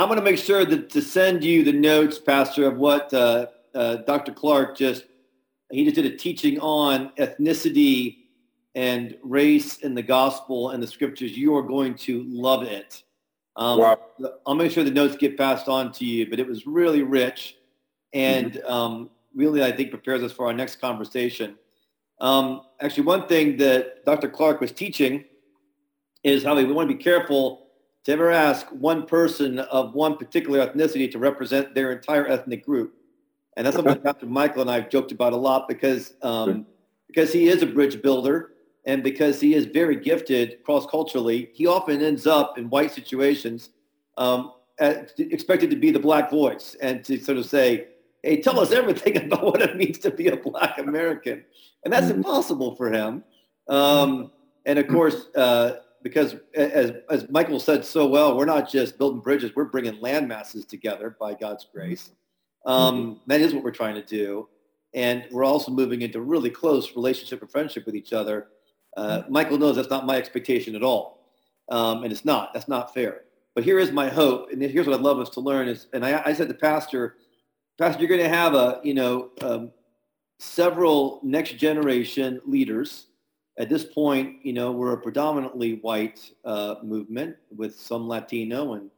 I'm going to make sure that to send you the notes, Pastor, of what uh, uh, Dr. Clark just he just did a teaching on ethnicity and race in the gospel and the scriptures. You are going to love it. Um, wow. I'll make sure the notes get passed on to you, but it was really rich and mm-hmm. um, really, I think, prepares us for our next conversation. Um, actually, one thing that Dr. Clark was teaching is how we want to be careful to ever ask one person of one particular ethnicity to represent their entire ethnic group. And that's something Dr. Michael and I have joked about a lot because um, sure. because he is a bridge builder and because he is very gifted cross-culturally, he often ends up in white situations um, at, expected to be the black voice and to sort of say, hey, tell us everything about what it means to be a black American. And that's mm-hmm. impossible for him. Um, and of course, uh, because as, as Michael said so well, we're not just building bridges, we're bringing land masses together by God's grace. Um, mm-hmm. that is what we're trying to do. And we're also moving into really close relationship and friendship with each other. Uh, mm-hmm. Michael knows that's not my expectation at all. Um, and it's not. That's not fair. But here is my hope. And here's what I'd love us to learn is, and I, I said to Pastor, Pastor, you're going to have a, you know, um, several next generation leaders. At this point, you know, we're a predominantly white uh, movement with some Latino and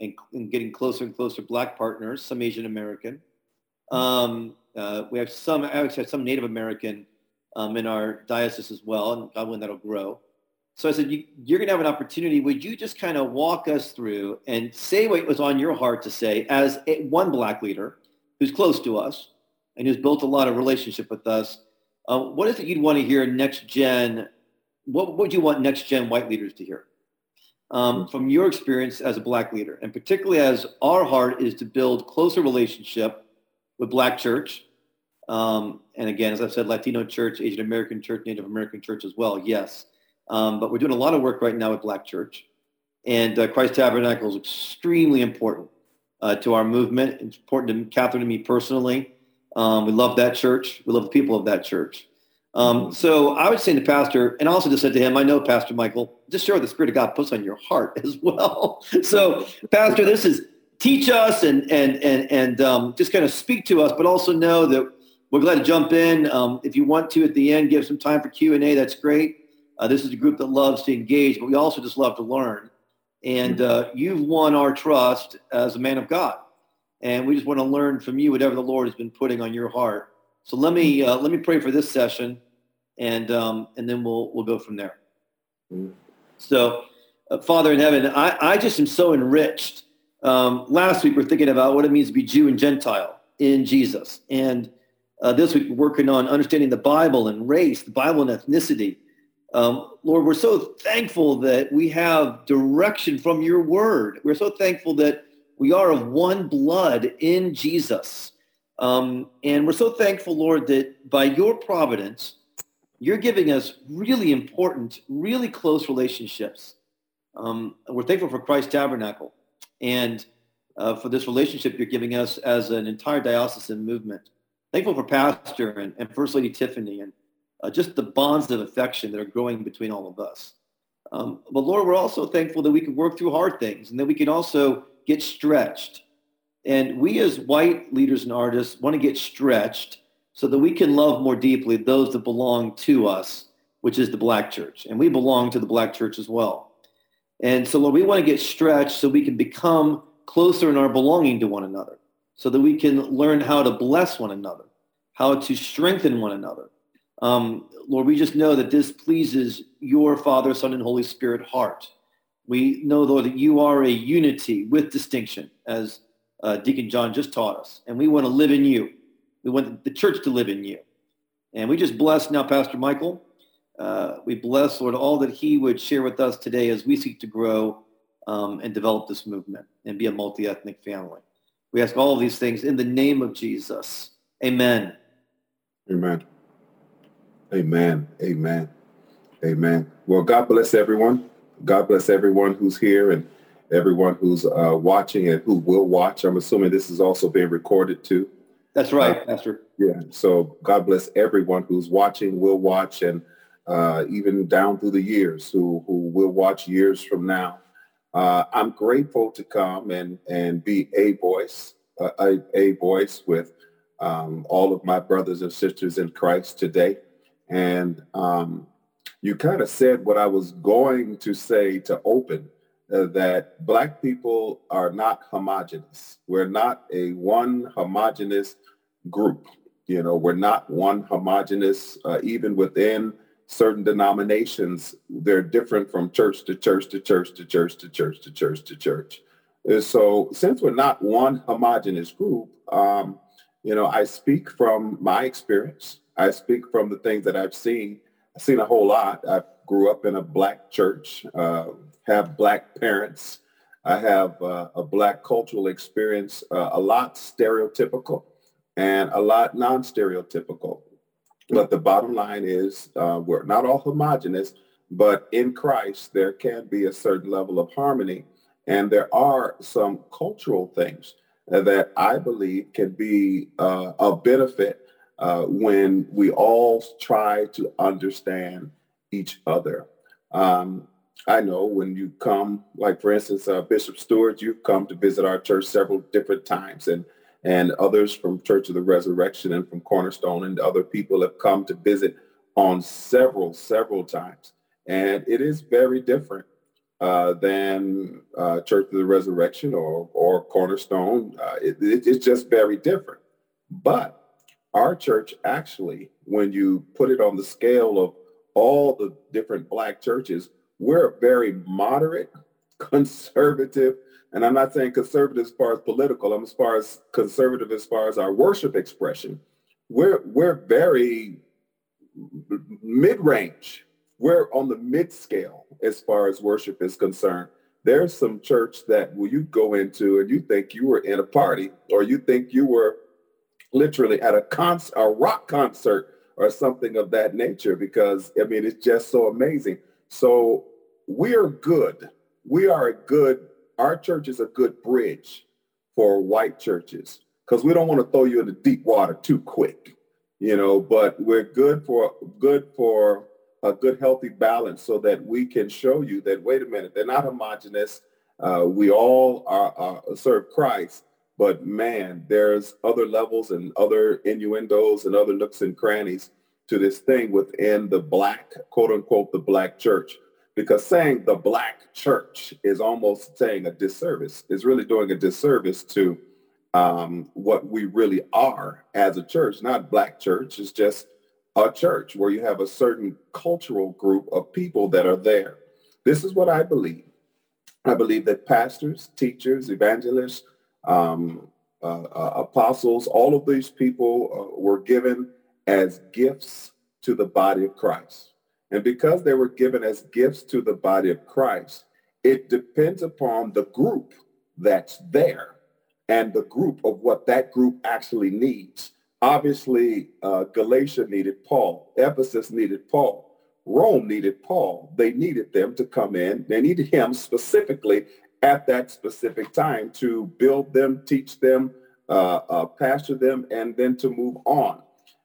and, and getting closer and closer black partners, some Asian American. Um, uh, we have some, actually have some Native American um, in our diocese as well, and God willing that'll grow. So I said, you, are going to have an opportunity. Would you just kind of walk us through and say what was on your heart to say as a, one black leader who's close to us and who's built a lot of relationship with us? Uh, what is it you'd want to hear next gen? What would you want next gen white leaders to hear? um, from your experience as a black leader, and particularly as our heart is to build closer relationship with black church. Um, and again, as I've said, Latino church, Asian American church, Native American church as well, yes. Um, but we're doing a lot of work right now with black church. And uh, Christ Tabernacle is extremely important uh, to our movement. It's important to Catherine and me personally. Um, we love that church. We love the people of that church. Um, so I would say to Pastor, and I also just said to him, I know Pastor Michael, just share what the Spirit of God puts on your heart as well. so Pastor, this is teach us and and and and um, just kind of speak to us, but also know that we're glad to jump in. Um, if you want to at the end, give some time for Q and A. That's great. Uh, this is a group that loves to engage, but we also just love to learn. And uh, you've won our trust as a man of God, and we just want to learn from you whatever the Lord has been putting on your heart. So let me uh, let me pray for this session, and um, and then we'll we'll go from there. Mm-hmm. So, uh, Father in heaven, I, I just am so enriched. Um, last week we're thinking about what it means to be Jew and Gentile in Jesus, and uh, this week we're working on understanding the Bible and race, the Bible and ethnicity. Um, Lord, we're so thankful that we have direction from your word. We're so thankful that we are of one blood in Jesus. Um, and we're so thankful, Lord, that by your providence, you're giving us really important, really close relationships. Um, we're thankful for Christ Tabernacle and uh, for this relationship you're giving us as an entire diocesan movement. Thankful for Pastor and, and First Lady Tiffany and uh, just the bonds of affection that are growing between all of us. Um, but Lord, we're also thankful that we can work through hard things and that we can also get stretched and we as white leaders and artists want to get stretched so that we can love more deeply those that belong to us, which is the black church. And we belong to the black church as well. And so, Lord, we want to get stretched so we can become closer in our belonging to one another, so that we can learn how to bless one another, how to strengthen one another. Um, Lord, we just know that this pleases your Father, Son, and Holy Spirit heart. We know, Lord, that you are a unity with distinction, as uh, Deacon John just taught us. And we want to live in you. We want the church to live in you. And we just bless now Pastor Michael. Uh, we bless, Lord, all that he would share with us today as we seek to grow um, and develop this movement and be a multi-ethnic family. We ask all of these things in the name of Jesus. Amen. Amen. Amen. Amen. Amen. Well, God bless everyone. God bless everyone who's here and everyone who's uh, watching and who will watch. I'm assuming this is also being recorded too. That's right, uh, Pastor. Yeah. So God bless everyone who's watching, will watch, and uh, even down through the years, who who will watch years from now. Uh, I'm grateful to come and, and be a voice, uh, a, a voice with um, all of my brothers and sisters in Christ today. And um, you kind of said what I was going to say to open, uh, that black people are not homogenous. We're not a one homogenous group. You know, we're not one homogenous, uh, even within certain denominations, they're different from church to church to church to church to church to church to church. And so since we're not one homogenous group, um, you know, I speak from my experience. I speak from the things that I've seen. Seen a whole lot. I grew up in a black church, uh, have black parents. I have uh, a black cultural experience, uh, a lot stereotypical and a lot non-stereotypical. But the bottom line is uh, we're not all homogenous, but in Christ, there can be a certain level of harmony. And there are some cultural things that I believe can be uh, a benefit uh, when we all try to understand each other. Um, I know when you come, like for instance, uh, Bishop Stewart, you've come to visit our church several different times. And and others from Church of the Resurrection and from Cornerstone and other people have come to visit on several, several times. And it is very different uh, than uh, Church of the Resurrection or, or Cornerstone. Uh, it, it, it's just very different. But our church actually, when you put it on the scale of all the different black churches, we're a very moderate, conservative, and I'm not saying conservative as far as political. I'm as far as conservative as far as our worship expression. We're we're very mid-range. We're on the mid scale as far as worship is concerned. There's some church that will you go into and you think you were in a party or you think you were literally at a concert, a rock concert or something of that nature because I mean it's just so amazing. So we are good. We are a good our church is a good bridge for white churches because we don't want to throw you into deep water too quick, you know, but we're good for good for a good healthy balance so that we can show you that, wait a minute, they're not homogenous. Uh, we all are, are, serve Christ, but man, there's other levels and other innuendos and other nooks and crannies to this thing within the black, quote unquote, the black church because saying the black church is almost saying a disservice. It's really doing a disservice to um, what we really are as a church, not black church. It's just a church where you have a certain cultural group of people that are there. This is what I believe. I believe that pastors, teachers, evangelists, um, uh, uh, apostles, all of these people uh, were given as gifts to the body of Christ. And because they were given as gifts to the body of Christ, it depends upon the group that's there and the group of what that group actually needs. Obviously, uh, Galatia needed Paul. Ephesus needed Paul. Rome needed Paul. They needed them to come in. They needed him specifically at that specific time to build them, teach them, uh, uh, pastor them, and then to move on.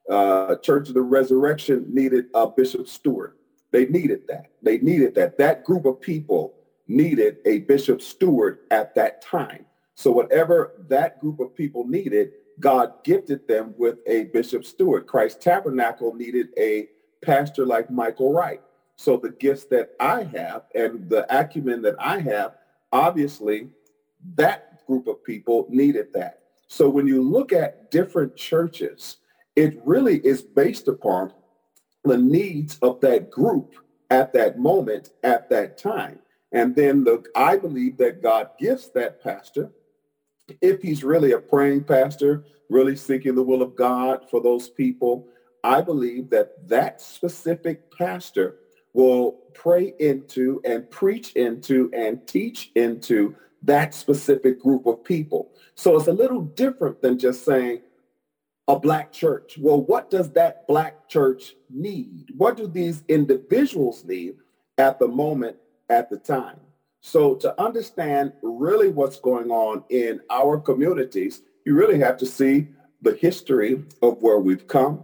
Uh, Church of the Resurrection needed a Bishop Stewart. They needed that. They needed that. That group of people needed a Bishop Stewart at that time. So whatever that group of people needed, God gifted them with a Bishop Stewart. Christ Tabernacle needed a pastor like Michael Wright. So the gifts that I have and the acumen that I have, obviously that group of people needed that. So when you look at different churches, it really is based upon the needs of that group at that moment, at that time. And then the, I believe that God gives that pastor, if he's really a praying pastor, really seeking the will of God for those people, I believe that that specific pastor will pray into and preach into and teach into that specific group of people. So it's a little different than just saying, a black church. Well, what does that black church need? What do these individuals need at the moment, at the time? So to understand really what's going on in our communities, you really have to see the history of where we've come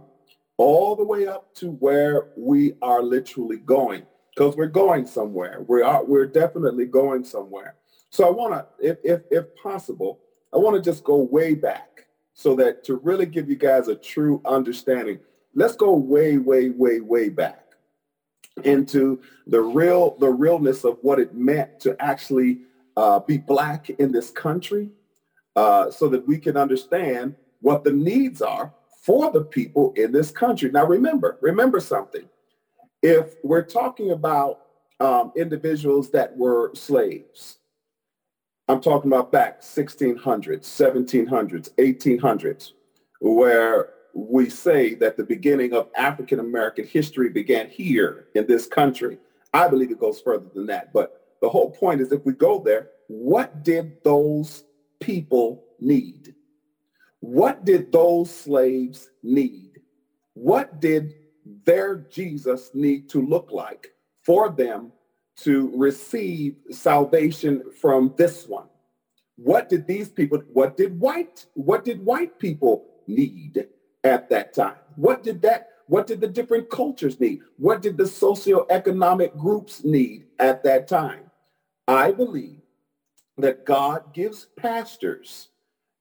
all the way up to where we are literally going. because we're going somewhere. We are we're definitely going somewhere. So I want to, if, if if possible, I want to just go way back so that to really give you guys a true understanding. Let's go way, way, way, way back into the real the realness of what it meant to actually uh, be black in this country, uh, so that we can understand what the needs are for the people in this country. Now, remember, remember something. If we're talking about um, individuals that were slaves, I'm talking about back 1600s, 1700s, 1800s, where we say that the beginning of African American history began here in this country. I believe it goes further than that. But the whole point is if we go there, what did those people need? What did those slaves need? What did their Jesus need to look like for them to receive salvation from this one? What did these people, what did white, what did white people need at that time? What did that, what did the different cultures need? What did the socioeconomic groups need at that time? I believe that God gives pastors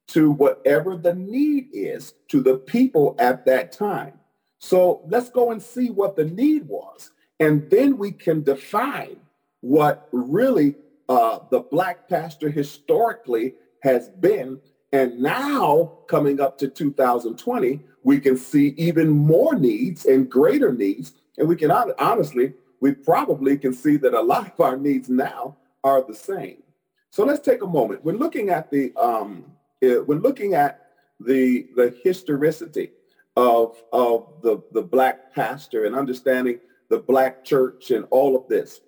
to whatever the need is to the people at that time. So let's go and see what the need was. And then we can define what really uh, the black pastor historically has been. And now coming up to 2020, we can see even more needs and greater needs. And we can honestly, we probably can see that a lot of our needs now are the same. So let's take a moment. We're looking at the um, we're looking at the the historicity of of the the black pastor and understanding the black church and all of this.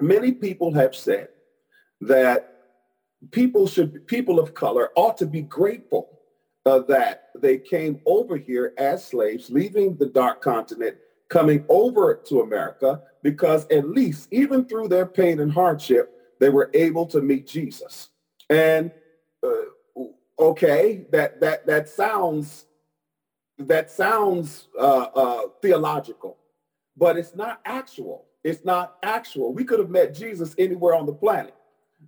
Many people have said that people should people of color ought to be grateful uh, that they came over here as slaves, leaving the dark continent, coming over to America, because at least even through their pain and hardship, they were able to meet Jesus. And uh, okay, that that that sounds that sounds uh, uh, theological, but it's not actual. It's not actual. We could have met Jesus anywhere on the planet.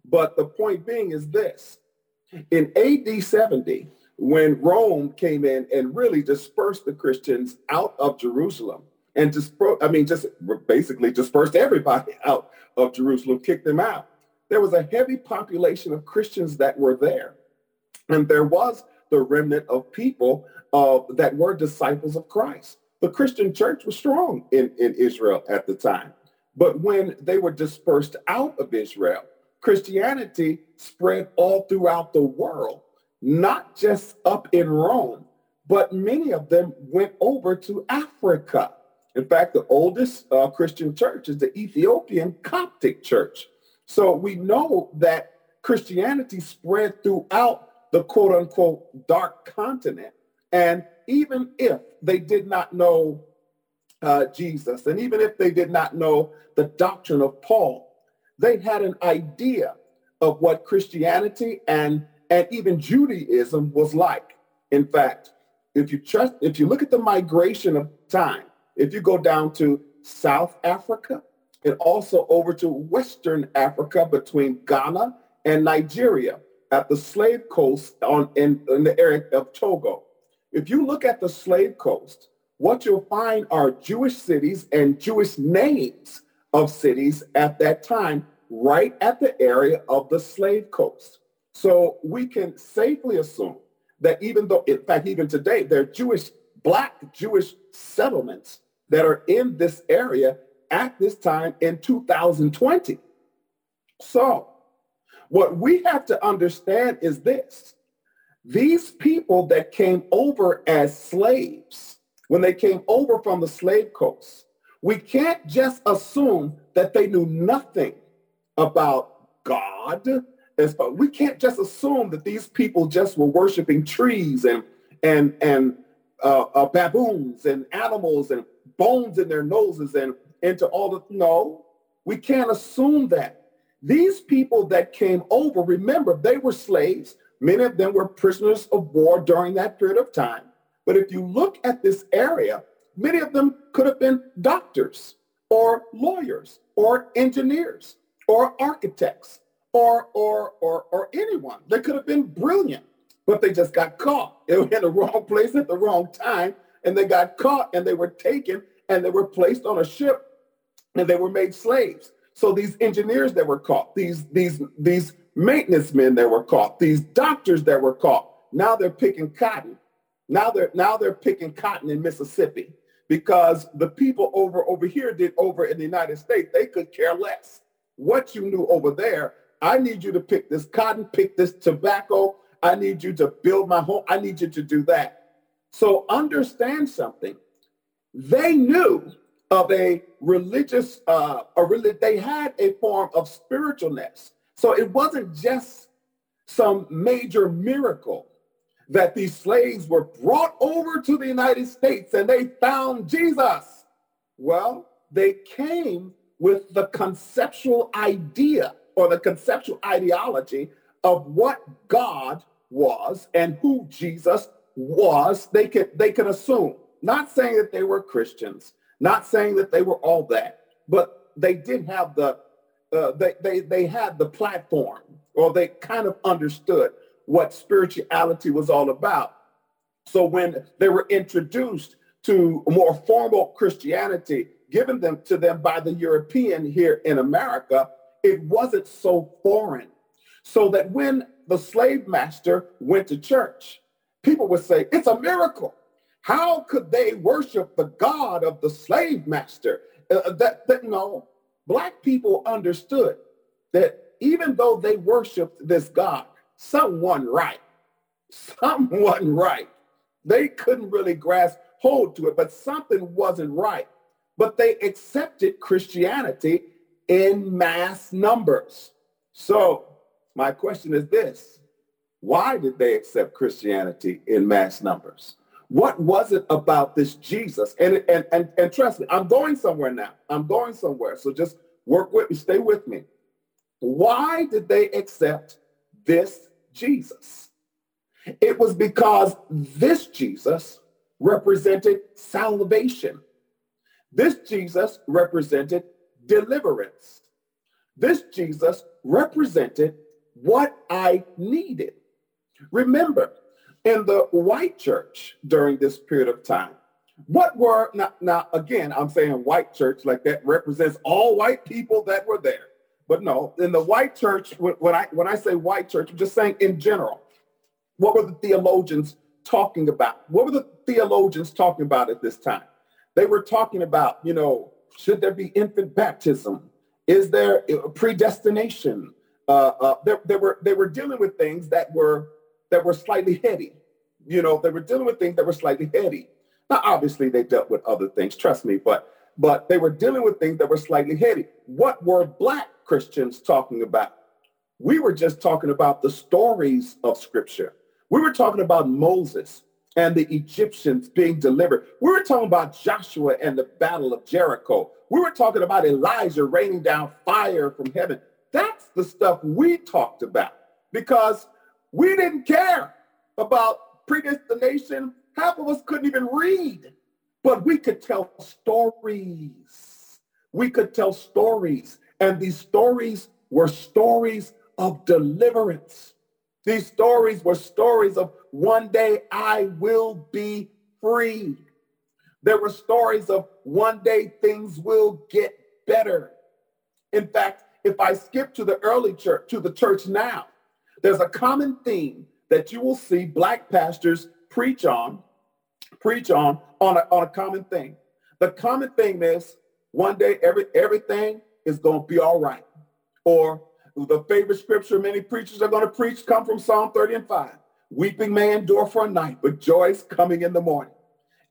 But the point being is this. In AD 70, when Rome came in and really dispersed the Christians out of Jerusalem, and just, I mean, just basically dispersed everybody out of Jerusalem, kicked them out. There was a heavy population of Christians that were there. And there was the remnant of people uh, that were disciples of Christ. The Christian church was strong in, in Israel at the time. But when they were dispersed out of Israel, Christianity spread all throughout the world, not just up in Rome, but many of them went over to Africa. In fact, the oldest uh, Christian church is the Ethiopian Coptic Church. So we know that Christianity spread throughout the quote unquote dark continent. And even if they did not know uh, Jesus, and even if they did not know the doctrine of Paul, they had an idea of what Christianity and, and even Judaism was like. In fact, if you trust, if you look at the migration of time, if you go down to South Africa and also over to Western Africa between Ghana and Nigeria at the slave coast on in, in the area of Togo. If you look at the slave coast, what you'll find are Jewish cities and Jewish names of cities at that time right at the area of the slave coast. So we can safely assume that even though, in fact, even today, there are Jewish, black Jewish settlements that are in this area at this time in 2020. So what we have to understand is this. These people that came over as slaves, when they came over from the slave coast, we can't just assume that they knew nothing about God. We can't just assume that these people just were worshiping trees and and and uh, uh, baboons and animals and bones in their noses and into all the no. We can't assume that. These people that came over, remember, they were slaves. Many of them were prisoners of war during that period of time. But if you look at this area, many of them could have been doctors. or lawyers or engineers or architects or, or, or, or anyone. They could have been brilliant, but they just got caught. They were in the wrong place at the wrong time, and they got caught and they were taken and they were placed on a ship and they were made slaves. So these engineers that were caught, these, these, these maintenance men that were caught, these doctors that were caught, now they're picking cotton. Now they're now they're picking cotton in Mississippi because the people over over here did over in the United States, they could care less what you knew over there. I need you to pick this cotton, pick this tobacco. I need you to build my home. I need you to do that. So understand something. They knew of a religious, uh, a relig- they had a form of spiritualness. So it wasn't just some major miracle that these slaves were brought over to the United States and they found Jesus. Well, they came with the conceptual idea or the conceptual ideology of what God was and who Jesus was. They could they could assume, not saying that they were Christians, not saying that they were all that, but they did have the uh, they, they they had the platform or they kind of understood what spirituality was all about. So when they were introduced to more formal Christianity given them to them by the European here in America, it wasn't so foreign. So that when the slave master went to church, people would say, it's a miracle. How could they worship the God of the slave master? Uh, uh that, that no, black people understood that even though they worshiped this God, someone right, someone right. They couldn't really grasp hold to it, but something wasn't right. But they accepted Christianity in mass numbers. So my question is this. Why did they accept Christianity in mass numbers? What was it about this Jesus? And, and, and, and trust me, I'm going somewhere now. I'm going somewhere. So just work with me, stay with me. Why did they accept this Jesus? It was because this Jesus represented salvation. This Jesus represented deliverance. This Jesus represented what I needed. Remember, in the white church during this period of time, what were, now, now again, I'm saying white church like that represents all white people that were there. But no, in the white church, when I when I say white church, I'm just saying in general, what were the theologians talking about? What were the theologians talking about at this time? They were talking about, you know, should there be infant baptism? Is there predestination? Uh, uh, they, they were they were dealing with things that were that were slightly heady. You know, they were dealing with things that were slightly heady. Now, obviously, they dealt with other things. Trust me, but but they were dealing with things that were slightly heady. What were black Christians talking about? We were just talking about the stories of Scripture. We were talking about Moses and the Egyptians being delivered. We were talking about Joshua and the battle of Jericho. We were talking about Elijah raining down fire from heaven. That's the stuff we talked about because we didn't care about predestination. Half of us couldn't even read, but we could tell stories. We could tell stories. And these stories were stories of deliverance. These stories were stories of one day I will be free. There were stories of one day things will get better. In fact, if I skip to the early church, to the church now, there's a common theme that you will see black pastors preach on, preach on, on a, on a common thing. The common thing is one day every, everything is going to be all right. Or the favorite scripture many preachers are going to preach come from Psalm 30 and 5. Weeping may endure for a night, but joy is coming in the morning.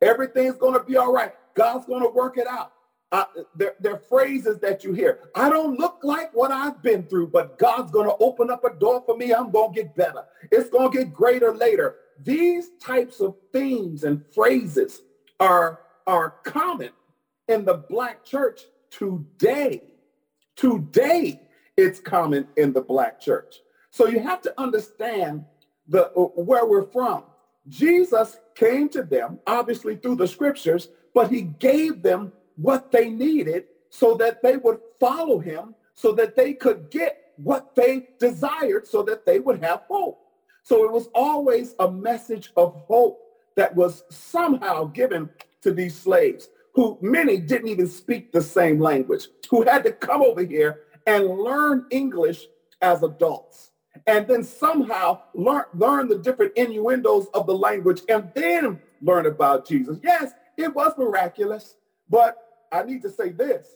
Everything's going to be all right. God's going to work it out. Uh, they're, they're phrases that you hear. I don't look like what I've been through, but God's going to open up a door for me. I'm going to get better. It's going to get greater later. These types of themes and phrases are, are common in the black church today. Today, it's common in the black church. So you have to understand the where we're from. Jesus came to them, obviously through the scriptures, but he gave them what they needed so that they would follow him, so that they could get what they desired, so that they would have hope. So it was always a message of hope that was somehow given to these slaves, who many didn't even speak the same language, who had to come over here and learn English as adults and then somehow learn, learn the different innuendos of the language and then learn about Jesus. Yes, it was miraculous, but I need to say this.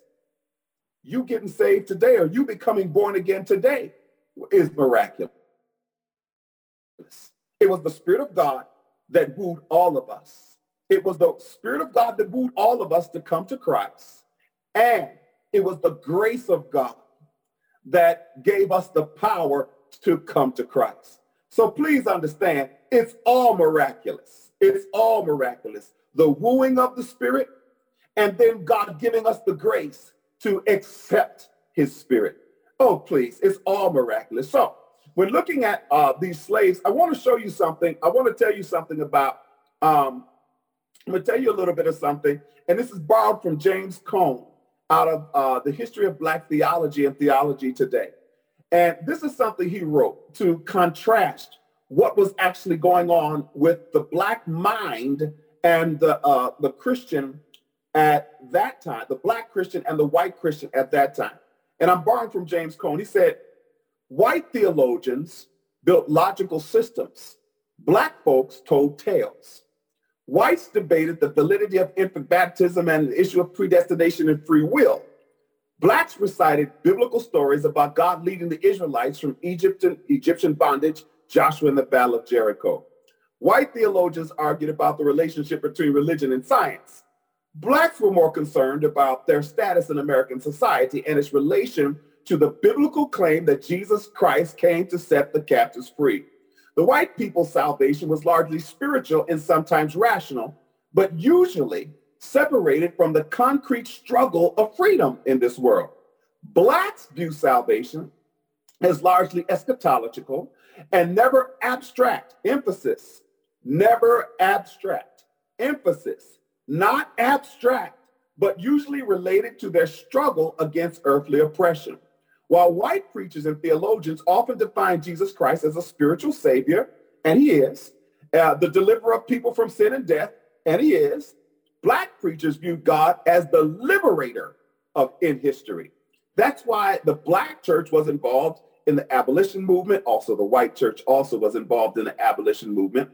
You getting saved today or you becoming born again today is miraculous. It was the Spirit of God that wooed all of us. It was the Spirit of God that wooed all of us to come to Christ. And it was the grace of God that gave us the power to come to Christ. So please understand, it's all miraculous. It's all miraculous. The wooing of the Spirit, and then God giving us the grace to accept his Spirit. Oh, please, it's all miraculous. So when looking at uh, these slaves, I want to show you something. I want to tell you something about, um, I'm going to tell you a little bit of something. And this is borrowed from James Cone out of uh, the history of Black theology and theology today. And this is something he wrote to contrast what was actually going on with the black mind and the uh, the Christian at that time, the black Christian and the white Christian at that time. And I'm borrowing from James Cone. He said, white theologians built logical systems. Black folks told tales. Whites debated the validity of infant baptism and the issue of predestination and free will. Blacks recited biblical stories about God leading the Israelites from Egyptian, Egyptian bondage, Joshua and the Battle of Jericho. White theologians argued about the relationship between religion and science. Blacks were more concerned about their status in American society and its relation to the biblical claim that Jesus Christ came to set the captives free. The white people's salvation was largely spiritual and sometimes rational, but usually separated from the concrete struggle of freedom in this world. Blacks view salvation as largely eschatological and never abstract. Emphasis, never abstract. Emphasis, not abstract, but usually related to their struggle against earthly oppression. While white preachers and theologians often define Jesus Christ as a spiritual savior, and he is, uh, the deliverer of people from sin and death, and he is, Black preachers view God as the liberator of in history. That's why the black church was involved in the abolition movement. Also, the white church also was involved in the abolition movement.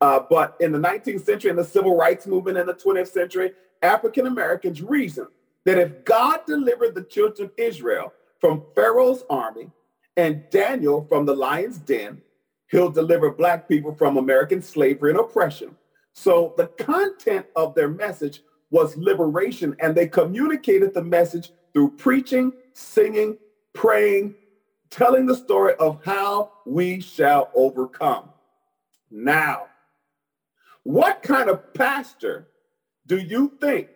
Uh, but in the 19th century and the civil rights movement in the 20th century, African Americans reasoned that if God delivered the children of Israel from Pharaoh's army and Daniel from the lion's den, he'll deliver black people from American slavery and oppression. So the content of their message was liberation, and they communicated the message through preaching, singing, praying, telling the story of how we shall overcome. Now, what kind of pastor do you think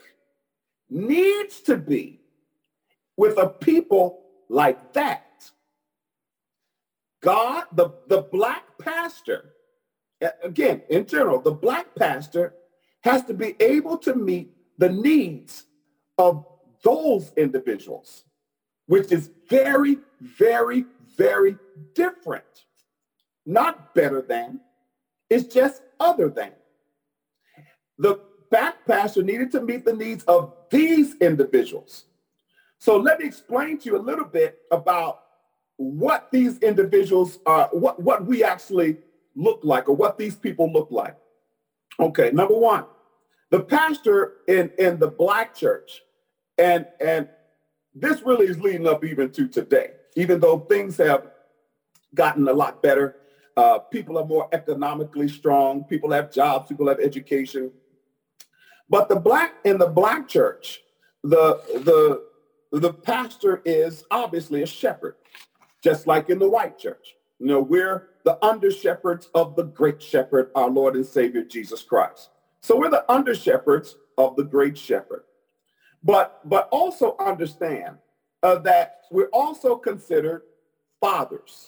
needs to be with a people like that? God, the, the black pastor, again, in general, the black pastor has to be able to meet the needs of those individuals, which is very, very, very different. Not better than, it's just other than. The black pastor needed to meet the needs of these individuals. So let me explain to you a little bit about what these individuals are, what, what we actually look like or what these people look like. Okay, number one, the pastor in, in the black church, and, and this really is leading up even to today, even though things have gotten a lot better. Uh, people are more economically strong. People have jobs. People have education. But the black in the black church, the the the pastor is obviously a shepherd, just like in the white church. You know, we're the under shepherds of the great shepherd, our Lord and Savior Jesus Christ. So we're the under shepherds of the great shepherd. But but also understand uh, that we're also considered fathers.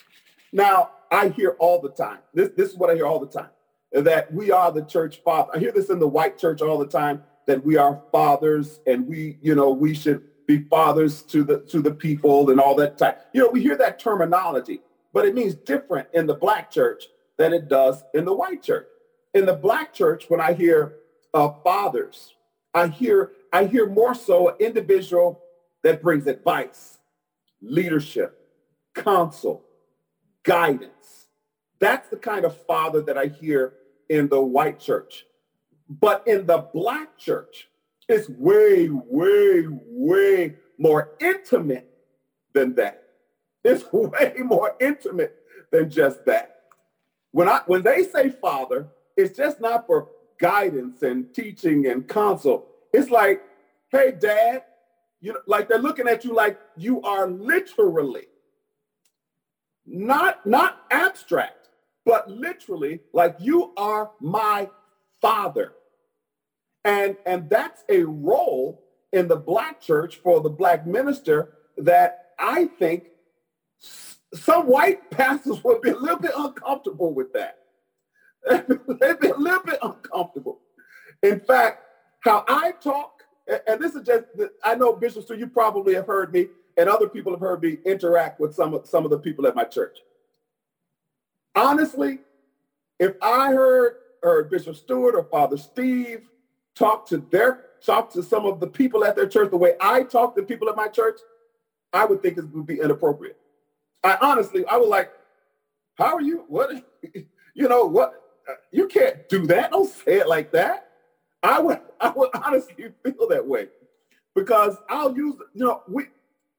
Now, I hear all the time. This this is what I hear all the time that we are the church father. I hear this in the white church all the time that we are fathers and we, you know, we should be fathers to the to the people and all that type. You know, we hear that terminology, but it means different in the black church than it does in the white church. In the black church, when I hear uh, fathers, I hear I hear more so an individual that brings advice, leadership, counsel, guidance. That's the kind of father that I hear in the white church. But in the black church, it's way, way, way more intimate than that. It's way more intimate than just that. When I when they say father, it's just not for guidance and teaching and counsel. It's like, hey, dad, you know, like they're looking at you like you are literally not not abstract, but literally like you are my father. And and that's a role in the black church for the black minister that I think some white pastors would be a little bit uncomfortable with that. They'd be a little bit uncomfortable. In fact, how I talk, and this is just, I know Bishop Stu, you probably have heard me, and other people have heard me interact with some of, some of the people at my church. Honestly, if I heard, heard Bishop Stewart or Father Steve talk to their talk to some of the people at their church the way I talk to people at my church, I would think it would be inappropriate. I honestly, I was like, how are you? What, you know, what, you can't do that. Don't say it like that. I would, I would honestly feel that way because I'll use, you know, we,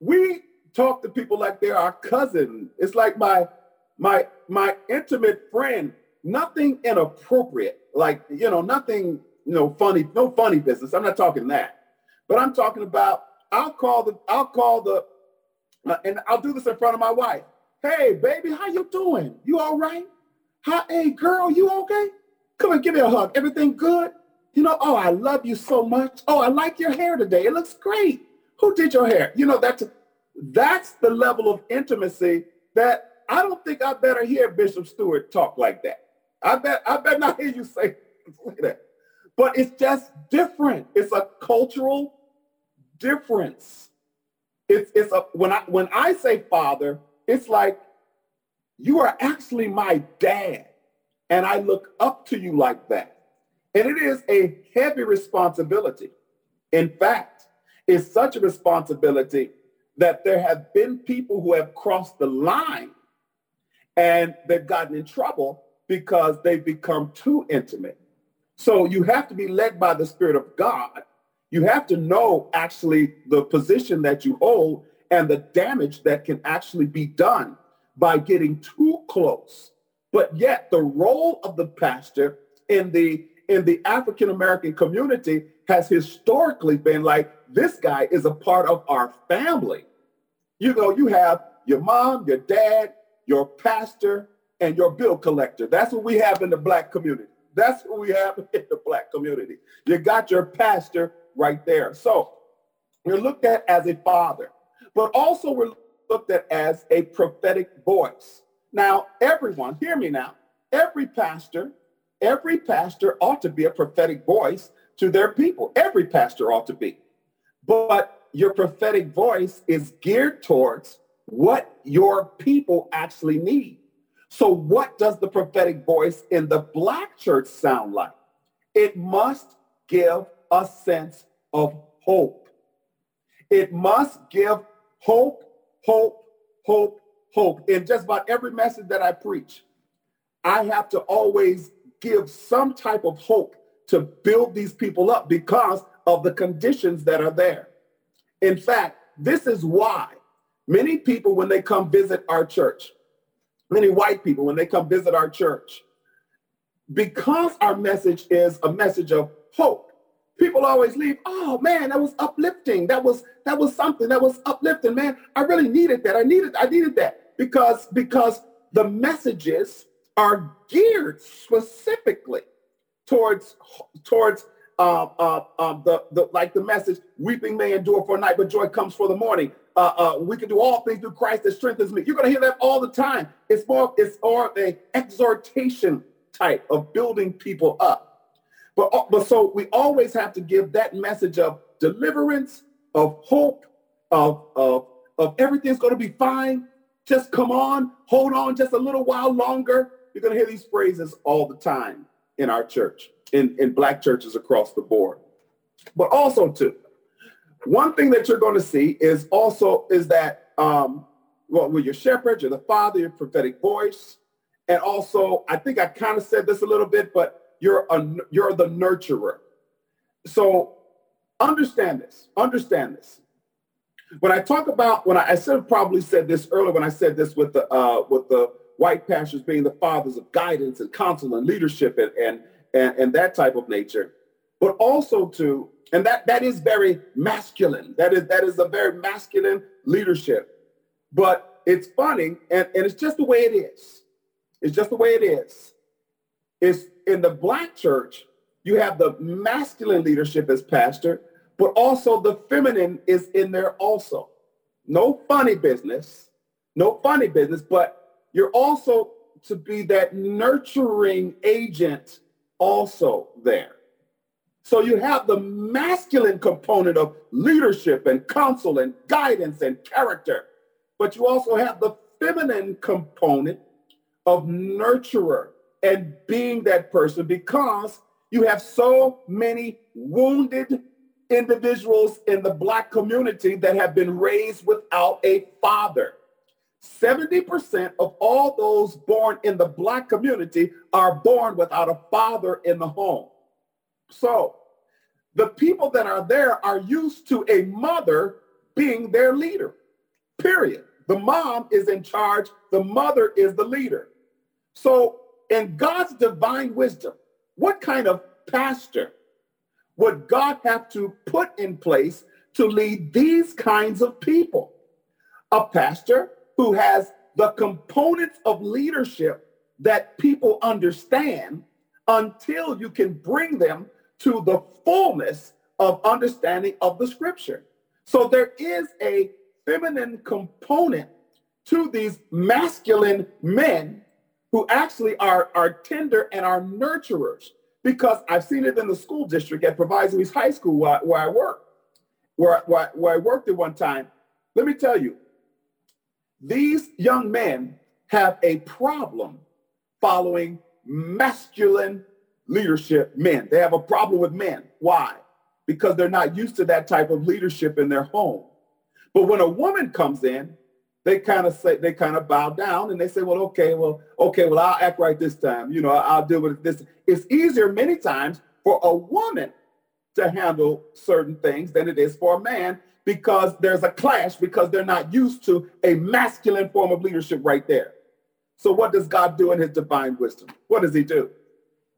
we talk to people like they're our cousin. It's like my, my, my intimate friend, nothing inappropriate, like, you know, nothing, you know, funny, no funny business. I'm not talking that, but I'm talking about, I'll call the, I'll call the, uh, and I'll do this in front of my wife. Hey, baby, how you doing? You all right? Hi, hey, girl, you okay? Come and give me a hug. Everything good? You know, oh, I love you so much. Oh, I like your hair today. It looks great. Who did your hair? You know, that's that's the level of intimacy that I don't think I better hear Bishop Stewart talk like that. I bet I bet not hear you say, say that. But it's just different. It's a cultural difference. It's it's a when I when I say father, it's like you are actually my dad, and I look up to you like that. And it is a heavy responsibility. In fact, it's such a responsibility that there have been people who have crossed the line and they've gotten in trouble because they've become too intimate. So you have to be led by the Spirit of God you have to know actually the position that you hold and the damage that can actually be done by getting too close. But yet the role of the pastor in the in the African American community has historically been like this guy is a part of our family. You know, you have your mom, your dad, your pastor, and your bill collector. That's what we have in the black community. That's what we have in the black community. You got your pastor right there. So we're looked at as a father, but also we're looked at as a prophetic voice. Now, everyone, hear me now. Every pastor, every pastor ought to be a prophetic voice to their people. Every pastor ought to be. But your prophetic voice is geared towards what your people actually need. So what does the prophetic voice in the black church sound like? It must give a sense of hope. It must give hope, hope, hope, hope. In just about every message that I preach, I have to always give some type of hope to build these people up because of the conditions that are there. In fact, this is why many people, when they come visit our church, many white people, when they come visit our church, because our message is a message of hope, people always leave oh man that was uplifting. That was that was something. That was uplifting man. I really needed that. I needed i needed that. Because because the messages are geared specifically towards towards uh, uh, um, the, the like the message weeping may endure for a night but joy comes for the morning uh, uh, we can do all things through christ that strengthens me you're going to hear that all the time it's more it's more a exhortation type of building people up but, uh, but so we always have to give that message of deliverance, of hope, of, of, of everything's going to be fine. Just come on, hold on just a little while longer. You're going to hear these phrases all the time in our church, in, in black churches across the board. But also too, one thing that you're going to see is also is that um, well, with your shepherd, you're the father, your prophetic voice, and also I think I kind of said this a little bit, but you're a you're the nurturer. So understand this. Understand this. When I talk about when I, I said probably said this earlier when I said this with the uh, with the white pastors being the fathers of guidance and counsel and leadership and and and, and that type of nature, but also to and that that is very masculine. That is that is a very masculine leadership. But it's funny, and, and it's just the way it is. It's just the way it is. It's in the black church, you have the masculine leadership as pastor, but also the feminine is in there also. No funny business, no funny business, but you're also to be that nurturing agent also there. So you have the masculine component of leadership and counsel and guidance and character, but you also have the feminine component of nurturer and being that person because you have so many wounded individuals in the black community that have been raised without a father. 70% of all those born in the black community are born without a father in the home. So the people that are there are used to a mother being their leader, period. The mom is in charge. The mother is the leader. So in God's divine wisdom, what kind of pastor would God have to put in place to lead these kinds of people? A pastor who has the components of leadership that people understand until you can bring them to the fullness of understanding of the scripture. So there is a feminine component to these masculine men who actually are, are tender and are nurturers because I've seen it in the school district at Proviso East High School where, where I work, where, where, where I worked at one time. Let me tell you, these young men have a problem following masculine leadership men. They have a problem with men. Why? Because they're not used to that type of leadership in their home. But when a woman comes in, they kind of say they kind of bow down and they say, well, okay, well, okay, well, I'll act right this time. You know, I'll deal with this. It's easier many times for a woman to handle certain things than it is for a man because there's a clash because they're not used to a masculine form of leadership right there. So what does God do in his divine wisdom? What does he do?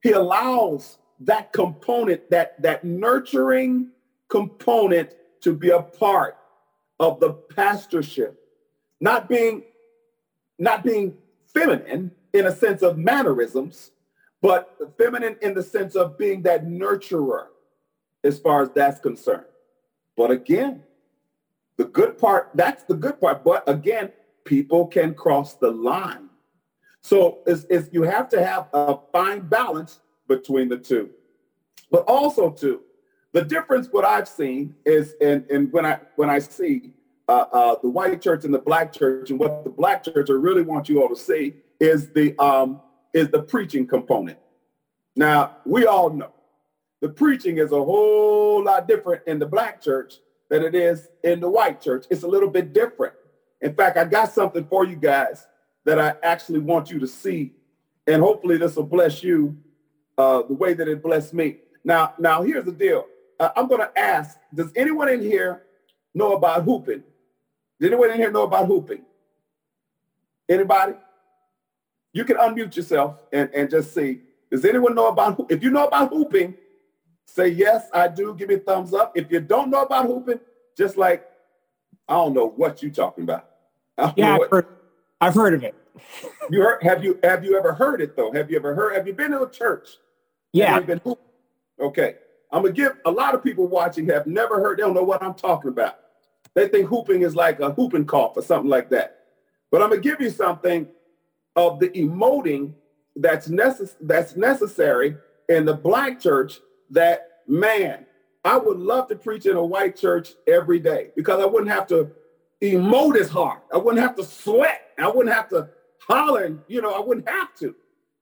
He allows that component, that, that nurturing component to be a part of the pastorship, not being, not being feminine in a sense of mannerisms, but feminine in the sense of being that nurturer as far as that's concerned. But again, the good part, that's the good part. But again, people can cross the line so it's, it's, you have to have a fine balance between the two. But also too, the difference what I've seen is and and when I when I see uh, uh, the white church and the black church and what the black church I really want you all to see is the um, is the preaching component. Now we all know the preaching is a whole lot different in the black church than it is in the white church. It's a little bit different. In fact, I got something for you guys that I actually want you to see. And hopefully this will bless you uh, the way that it blessed me. Now, now here's the deal. Uh, I'm going to ask, does anyone in here know about hooping? Does anyone in here know about hooping? Anybody? You can unmute yourself and, and just see. Does anyone know about, if you know about hooping, say, yes, I do. Give me a thumbs up. If you don't know about hooping, just like, I don't know what you're talking about. Yeah, I've heard, I've heard of it. you heard, have you have you ever heard it though? Have you ever heard? Have you been to a church? Yeah. Been, okay. I'm gonna give a lot of people watching have never heard. They don't know what I'm talking about. They think hooping is like a whooping cough or something like that. But I'm gonna give you something of the emoting that's necess- that's necessary in the black church. That man, I would love to preach in a white church every day because I wouldn't have to emote as hard. I wouldn't have to sweat. I wouldn't have to holler. And, you know, I wouldn't have to.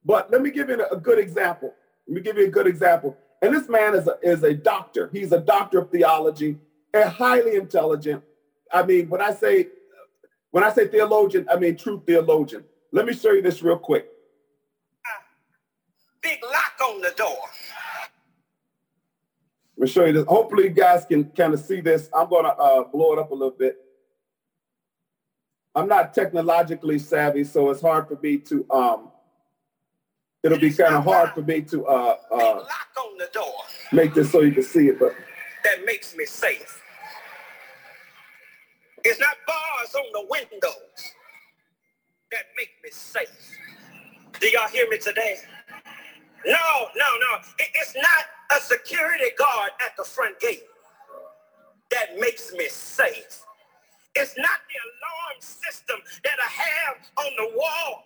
But let me give you a good example. Let me give you a good example. And this man is a, is a doctor. He's a doctor of theology and highly intelligent. I mean, when I say when I say theologian, I mean true theologian. Let me show you this real quick. Big lock on the door. Let me show you this. Hopefully you guys can kind of see this. I'm going to uh, blow it up a little bit. I'm not technologically savvy, so it's hard for me to, um, it'll be kind of hard for me to uh, uh, lock on the door. make this so you can see it. But That makes me safe. It's not bars on the windows that make me safe. Do y'all hear me today? No, no, no. It- It's not a security guard at the front gate that makes me safe. It's not the alarm system that I have on the wall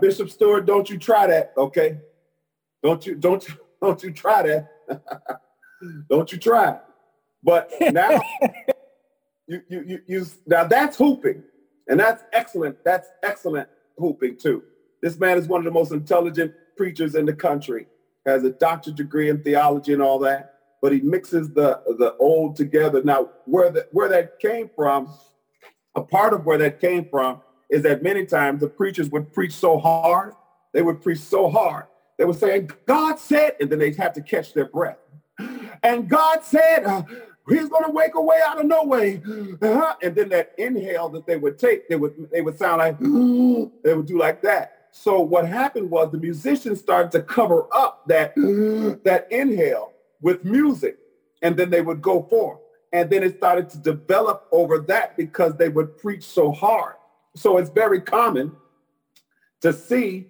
Bishop Stewart, don't you try that, okay? Don't you don't you don't you try that. don't you try. it. But now you, you you you now that's hooping. And that's excellent. That's excellent hooping too. This man is one of the most intelligent preachers in the country. Has a doctorate degree in theology and all that, but he mixes the the old together. Now, where that where that came from, a part of where that came from is that many times the preachers would preach so hard, they would preach so hard. They would say, God said, and then they'd have to catch their breath. And God said, uh, he's going to wake a way out of no way. Uh-huh. And then that inhale that they would take, they would, they would sound like, they would do like that. So what happened was the musicians started to cover up that, that inhale with music. And then they would go forth. And then it started to develop over that because they would preach so hard. So it's very common to see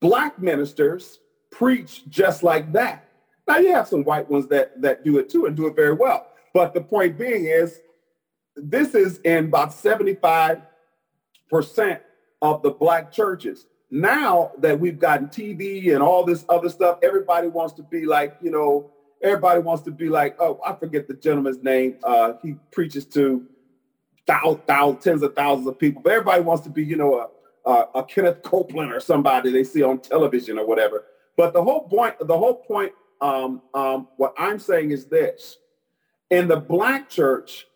black ministers preach just like that. Now you have some white ones that that do it too and do it very well. But the point being is this is in about 75% of the black churches. Now that we've gotten TV and all this other stuff, everybody wants to be like, you know, everybody wants to be like, oh, I forget the gentleman's name. Uh, he preaches to thousands, thousands, tens of thousands of people. But everybody wants to be, you know, a, a, a Kenneth Copeland or somebody they see on television or whatever. But the whole point, the whole point, um, um, what I'm saying is this: in the black church,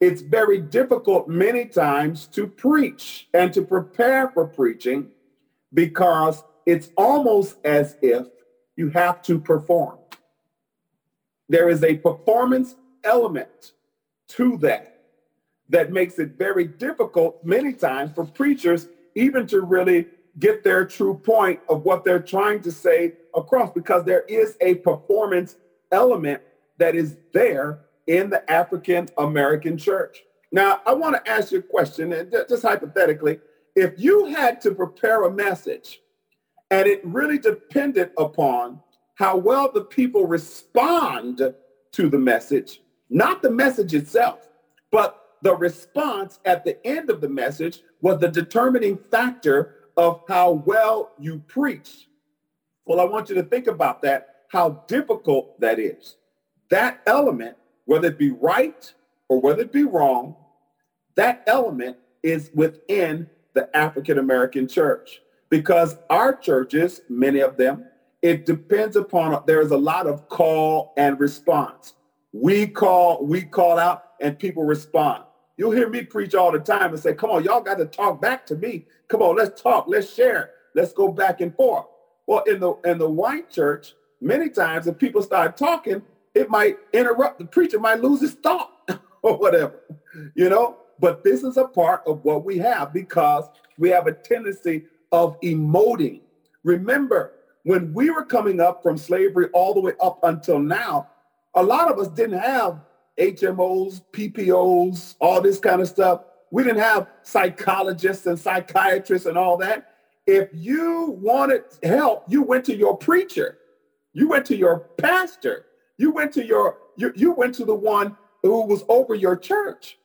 it's very difficult many times to preach and to prepare for preaching because it's almost as if you have to perform. There is a performance element to that that makes it very difficult many times for preachers even to really get their true point of what they're trying to say across because there is a performance element that is there in the African American church. Now, I want to ask you a question, and just hypothetically, if you had to prepare a message and it really depended upon how well the people respond to the message, not the message itself, but the response at the end of the message was the determining factor of how well you preach. Well, I want you to think about that, how difficult that is. That element, whether it be right or whether it be wrong, that element is within the African American church because our churches, many of them, it depends upon, there's a lot of call and response. We call, we call out and people respond. You'll hear me preach all the time and say, come on, y'all got to talk back to me. Come on, let's talk, let's share, let's go back and forth. Well, in the in the white church, many times if people start talking, it might interrupt the preacher, might lose his thought or whatever, you know. But this is a part of what we have because we have a tendency of emoting. Remember, when we were coming up from slavery all the way up until now, a lot of us didn't have HMOs, PPOs, all this kind of stuff. We didn't have psychologists and psychiatrists and all that. If you wanted help, you went to your preacher. You went to your pastor. You went to your you, you went to the one who was over your church.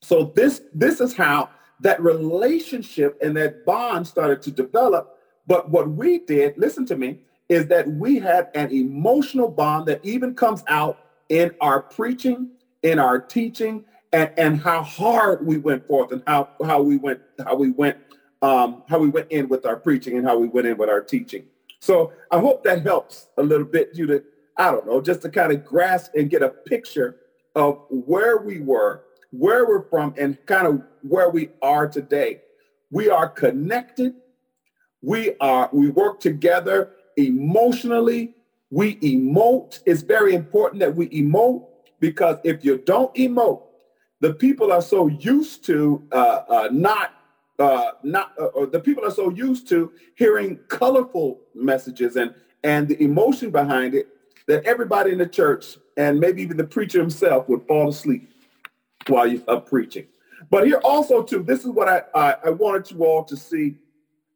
So this this is how that relationship and that bond started to develop. But what we did, listen to me, is that we had an emotional bond that even comes out in our preaching, in our teaching, and, and how hard we went forth and how, how we went, how we went, um, how we went in with our preaching and how we went in with our teaching. So I hope that helps a little bit you to, I don't know, just to kind of grasp and get a picture of where we were, where we're from, and kind of where we are today. We are connected. We are, we work together emotionally, we emote. It's very important that we emote because if you don't emote, the people are so used to uh, uh, not uh, not uh, the people are so used to hearing colorful messages and and the emotion behind it that everybody in the church and maybe even the preacher himself would fall asleep while you're up preaching. But here also too, this is what I, I, I wanted you all to see.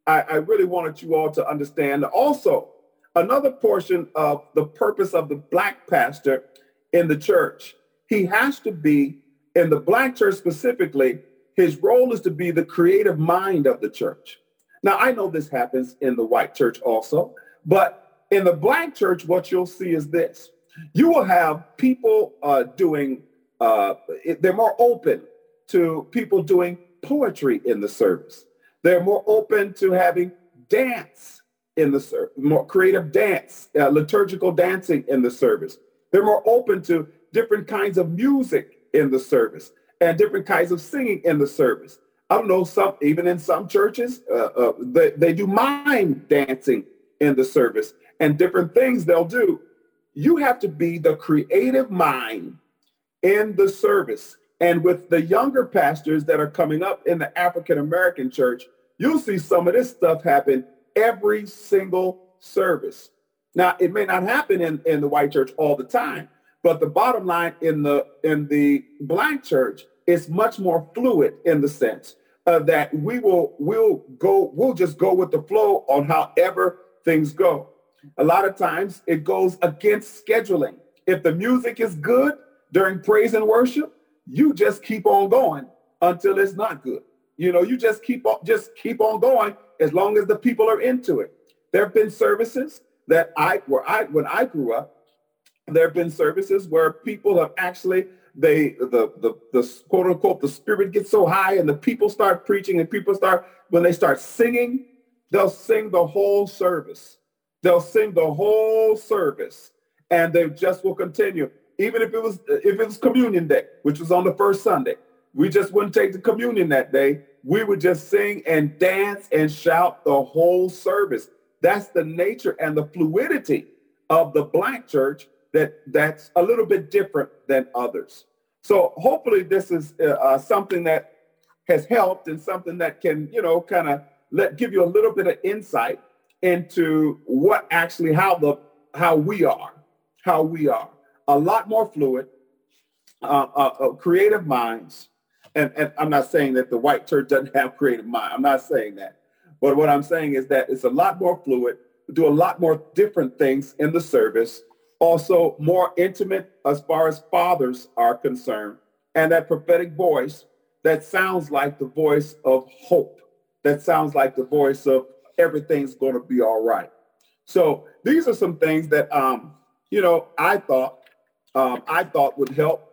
I, I really wanted you all to understand. Also, another portion of the purpose of the black pastor in the church. He has to be, in the black church specifically, his role is to be the creative mind of the church. Now, I know this happens in the white church also, but in the black church, what you'll see is this. You will have people uh, doing, uh, they're more open to people doing poetry in the service. They're more open to having dance in the service, more creative dance, uh, liturgical dancing in the service. They're more open to different kinds of music in the service and different kinds of singing in the service. I don't know, some even in some churches, uh, uh, they, they do mime dancing in the service and different things they'll do. You have to be the creative mind in the service. And with the younger pastors that are coming up in the African American church, you'll see some of this stuff happen every single service. Now, it may not happen in, in the white church all the time, but the bottom line in the in the black church is much more fluid in the sense uh, that we will we'll go we'll just go with the flow on however things go. A lot of times it goes against scheduling. If the music is good during praise and worship, you just keep on going until it's not good. You know, you just keep on just keep on going as long as the people are into it. There have been services that I where I when I grew up, there have been services where people have actually they the the the quote unquote the spirit gets so high and the people start preaching and people start when they start singing, they'll sing the whole service. They'll sing the whole service and they just will continue. even if it was if it was communion day, which was on the first Sunday, we just wouldn't take the communion that day. We would just sing and dance and shout the whole service. That's the nature and the fluidity of the black church that that's a little bit different than others. So hopefully this is uh, uh something that has helped and something that can, you know, kind of let give you a little bit of insight into what actually how the how we are, how we are. A lot more fluid, uh, uh, uh, creative minds. And, and I'm not saying that the white church doesn't have creative mind. I'm not saying that. But what I'm saying is that it's a lot more fluid. Do a lot more different things in the service. Also more intimate as far as fathers are concerned. And that prophetic voice that sounds like the voice of hope. That sounds like the voice of everything's going to be all right. So these are some things that, um, you know, I thought um, I thought would help,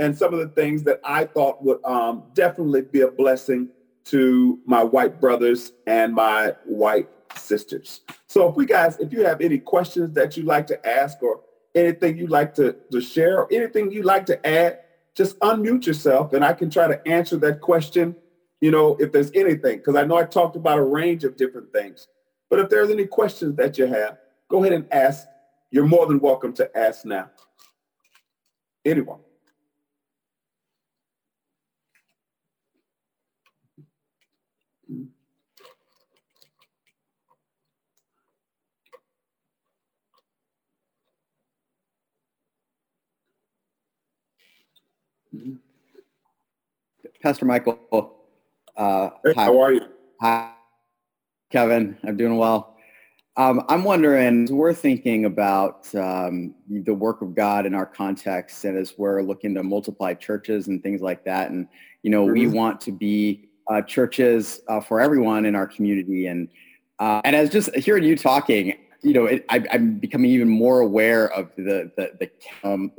and some of the things that I thought would um, definitely be a blessing to my white brothers and my white sisters. So if we guys, if you have any questions that you'd like to ask or anything you'd like to, to share or anything you'd like to add, just unmute yourself and I can try to answer that question, you know, if there's anything, because I know I talked about a range of different things. But if there's any questions that you have, go ahead and ask. You're more than welcome to ask now. Anyone. Pastor Michael. Uh, hey, hi. How are you? Hi, Kevin. I'm doing well. Um, I'm wondering, we're thinking about um, the work of God in our context, and as we're looking to multiply churches and things like that, and you know, mm-hmm. we want to be uh, churches uh, for everyone in our community, and uh, and as just hearing you talking, you know, it, I, am becoming even more aware of the the, the um,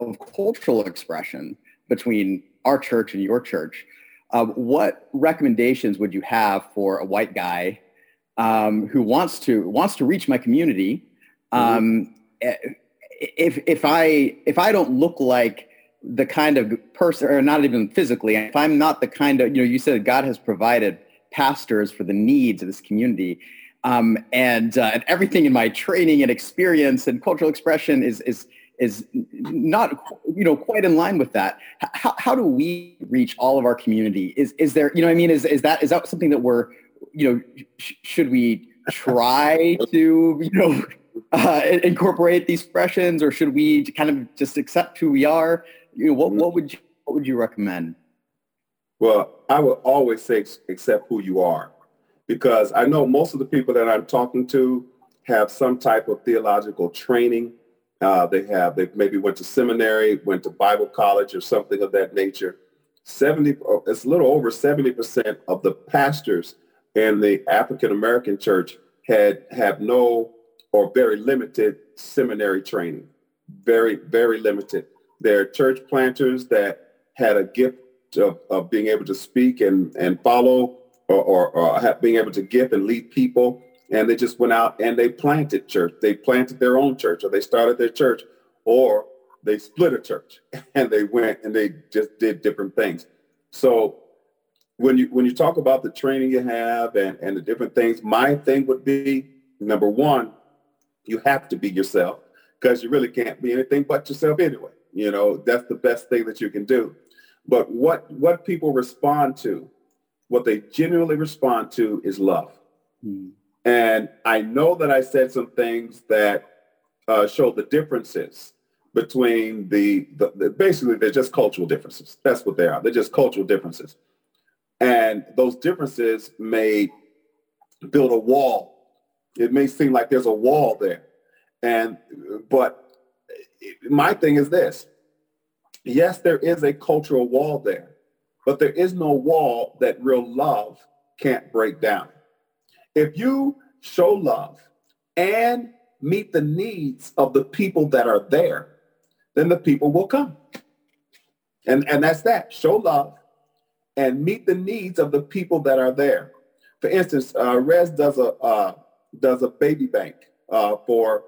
of cultural expression between our church and your church. Uh, what recommendations would you have for a white guy um, who wants to wants to reach my community? Um, mm-hmm. If if I if I don't look like the kind of person, or not even physically, if I'm not the kind of you know, you said God has provided pastors for the needs of this community. Um, and, uh, and everything in my training and experience and cultural expression is is is not you know quite in line with that. How, how do we reach all of our community? Is is there you know i mean? Is is that is that something that we're you know sh- should we try to you know uh, incorporate these expressions or should we kind of just accept who we are? You know what, what would you what would you recommend? Well i would always say accept who you are because i know most of the people that i'm talking to have some type of theological training uh, they have, they maybe went to seminary, went to Bible college or something of that nature. 70, it's a little over 70% of the pastors in the African American church had have no or very limited seminary training. Very, very limited. They're church planters that had a gift of, of being able to speak and, and follow or, or, or being able to gift and lead people and they just went out and they planted church. They planted their own church or they started their church or they split a church and they went and they just did different things. So when you when you talk about the training you have and, and the different things, my thing would be number one, you have to be yourself because you really can't be anything but yourself anyway. You know, that's the best thing that you can do. But what what people respond to, what they genuinely respond to is love. Mm. And I know that I said some things that uh, show the differences between the, the, the, basically they're just cultural differences. That's what they are. They're just cultural differences. And those differences may build a wall. It may seem like there's a wall there. And but my thing is this. Yes, there is a cultural wall there, but there is no wall that real love can't break down. If you show love and meet the needs of the people that are there, then the people will come. And, and that's that. Show love and meet the needs of the people that are there. For instance, uh, Res does a uh, does a baby bank uh, for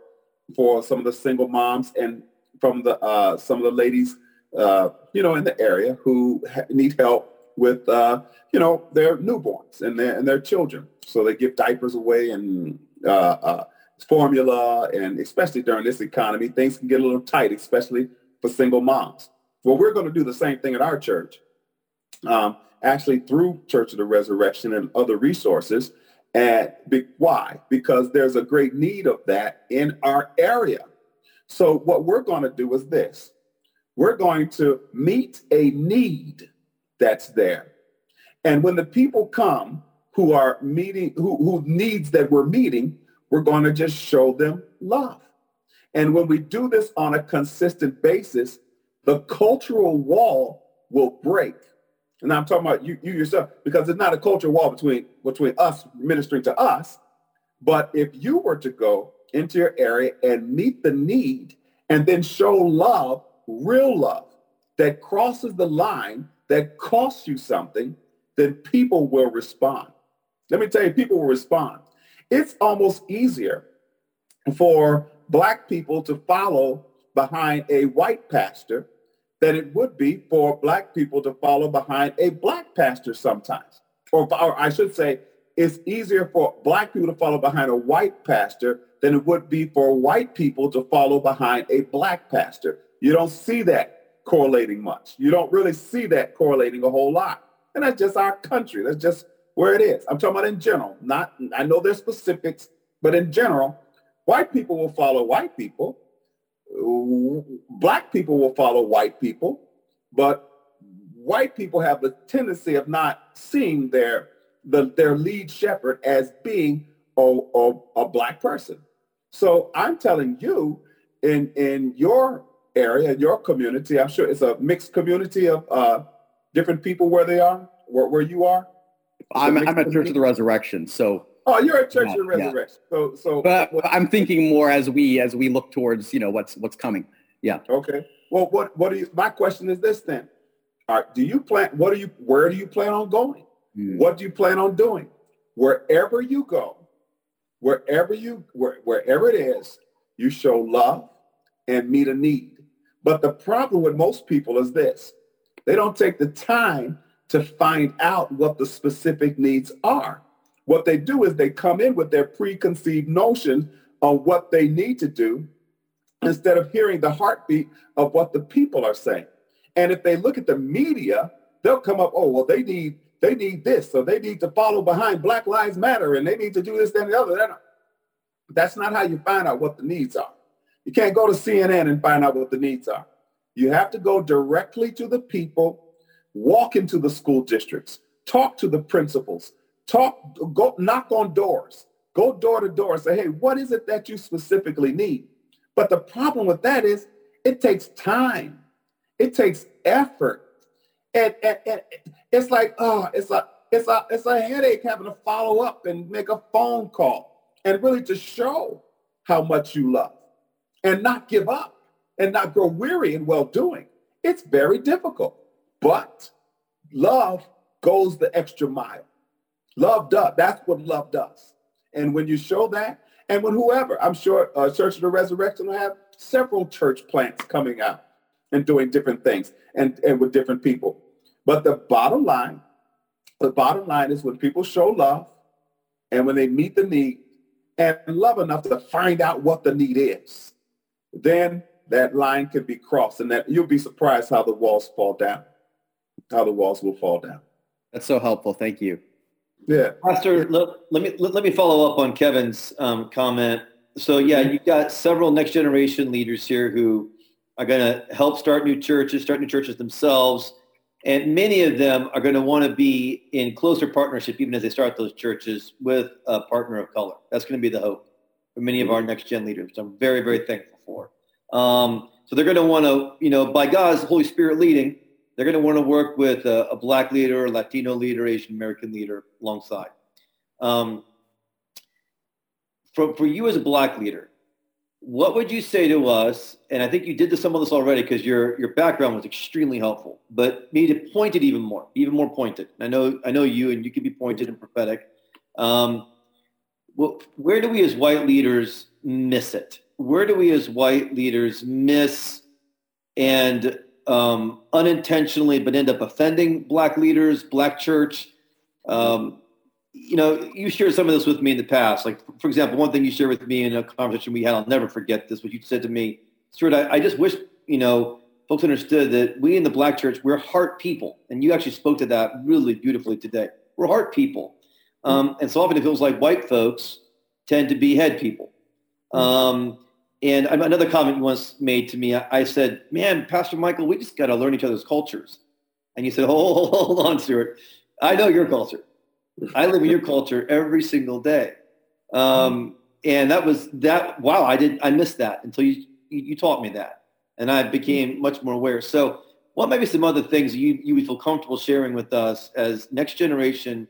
for some of the single moms, and from the uh, some of the ladies, uh, you know, in the area who ha- need help with, uh, you know, their newborns and their and their children. So they give diapers away and uh, uh, formula, and especially during this economy, things can get a little tight, especially for single moms. Well, we're going to do the same thing at our church, um, actually through Church of the Resurrection and other resources. And be, why? Because there's a great need of that in our area. So what we're going to do is this. We're going to meet a need that's there. And when the people come who are meeting, who, who needs that we're meeting, we're going to just show them love. And when we do this on a consistent basis, the cultural wall will break. And I'm talking about you, you yourself, because it's not a cultural wall between, between us ministering to us. But if you were to go into your area and meet the need and then show love, real love, that crosses the line, that costs you something, then people will respond. Let me tell you, people will respond. It's almost easier for black people to follow behind a white pastor than it would be for black people to follow behind a black pastor sometimes. Or, or I should say, it's easier for black people to follow behind a white pastor than it would be for white people to follow behind a black pastor. You don't see that correlating much. You don't really see that correlating a whole lot. And that's just our country. That's just where it is. I'm talking about in general. Not I know there's specifics, but in general, white people will follow white people. Black people will follow white people, but white people have the tendency of not seeing their the, their lead shepherd as being a, a, a black person. So I'm telling you, in in your area, your community, I'm sure it's a mixed community of uh, different people where they are, where, where you are. I'm, I'm at Church of the Resurrection, so. Oh, you're at Church yeah, of the Resurrection. Yeah. So, so. But what, I'm thinking more as we as we look towards you know what's what's coming. Yeah. Okay. Well, what what do you? My question is this then. All right. Do you plan? What do you? Where do you plan on going? Mm. What do you plan on doing? Wherever you go, wherever you where, wherever it is, you show love and meet a need. But the problem with most people is this: they don't take the time to find out what the specific needs are. What they do is they come in with their preconceived notion of what they need to do instead of hearing the heartbeat of what the people are saying. And if they look at the media, they'll come up, oh, well, they need they need this, so they need to follow behind Black Lives Matter, and they need to do this, and the other. That's not how you find out what the needs are. You can't go to CNN and find out what the needs are. You have to go directly to the people walk into the school districts, talk to the principals, talk, go knock on doors, go door to door, and say, hey, what is it that you specifically need? But the problem with that is it takes time. It takes effort. And, and, and it's like, oh, it's a, it's a, it's a headache having to follow up and make a phone call and really to show how much you love and not give up and not grow weary in well doing. It's very difficult. But love goes the extra mile. Love does. That's what love does. And when you show that, and when whoever, I'm sure uh, Church of the Resurrection will have several church plants coming out and doing different things and, and with different people. But the bottom line, the bottom line is when people show love and when they meet the need and love enough to find out what the need is, then that line can be crossed and that you'll be surprised how the walls fall down how the walls will fall down. That's so helpful. Thank you. Yeah. Pastor, let, let me let, let, me follow up on Kevin's um, comment. So yeah, you've got several next generation leaders here who are going to help start new churches, start new churches themselves. And many of them are going to want to be in closer partnership, even as they start those churches, with a partner of color. That's going to be the hope for many of our next gen leaders. I'm very, very thankful for. Um, so they're going to want to, you know, by God's Holy Spirit leading, they're going to want to work with a, a black leader, a Latino leader, Asian American leader alongside. Um, for, for you as a black leader, what would you say to us? And I think you did some of this already because your, your background was extremely helpful, but me to point it even more, even more pointed. I know, I know you and you can be pointed and prophetic. Um, well, where do we as white leaders miss it? Where do we as white leaders miss and um, unintentionally, but end up offending black leaders, black church. Um, you know, you shared some of this with me in the past. Like, for example, one thing you shared with me in a conversation we had, I'll never forget this, what you said to me, Stuart, I, I just wish, you know, folks understood that we in the black church, we're heart people. And you actually spoke to that really beautifully today. We're heart people. Um, and so often it feels like white folks tend to be head people. Um, and another comment you once made to me, I, said, man, Pastor Michael, we just got to learn each other's cultures. And you said, hold, hold on, Stuart. I know your culture. I live in your culture every single day. Um, and that was that. Wow, I did. I missed that until you, you, you taught me that, and I became much more aware. So, what maybe some other things you you would feel comfortable sharing with us as next generation?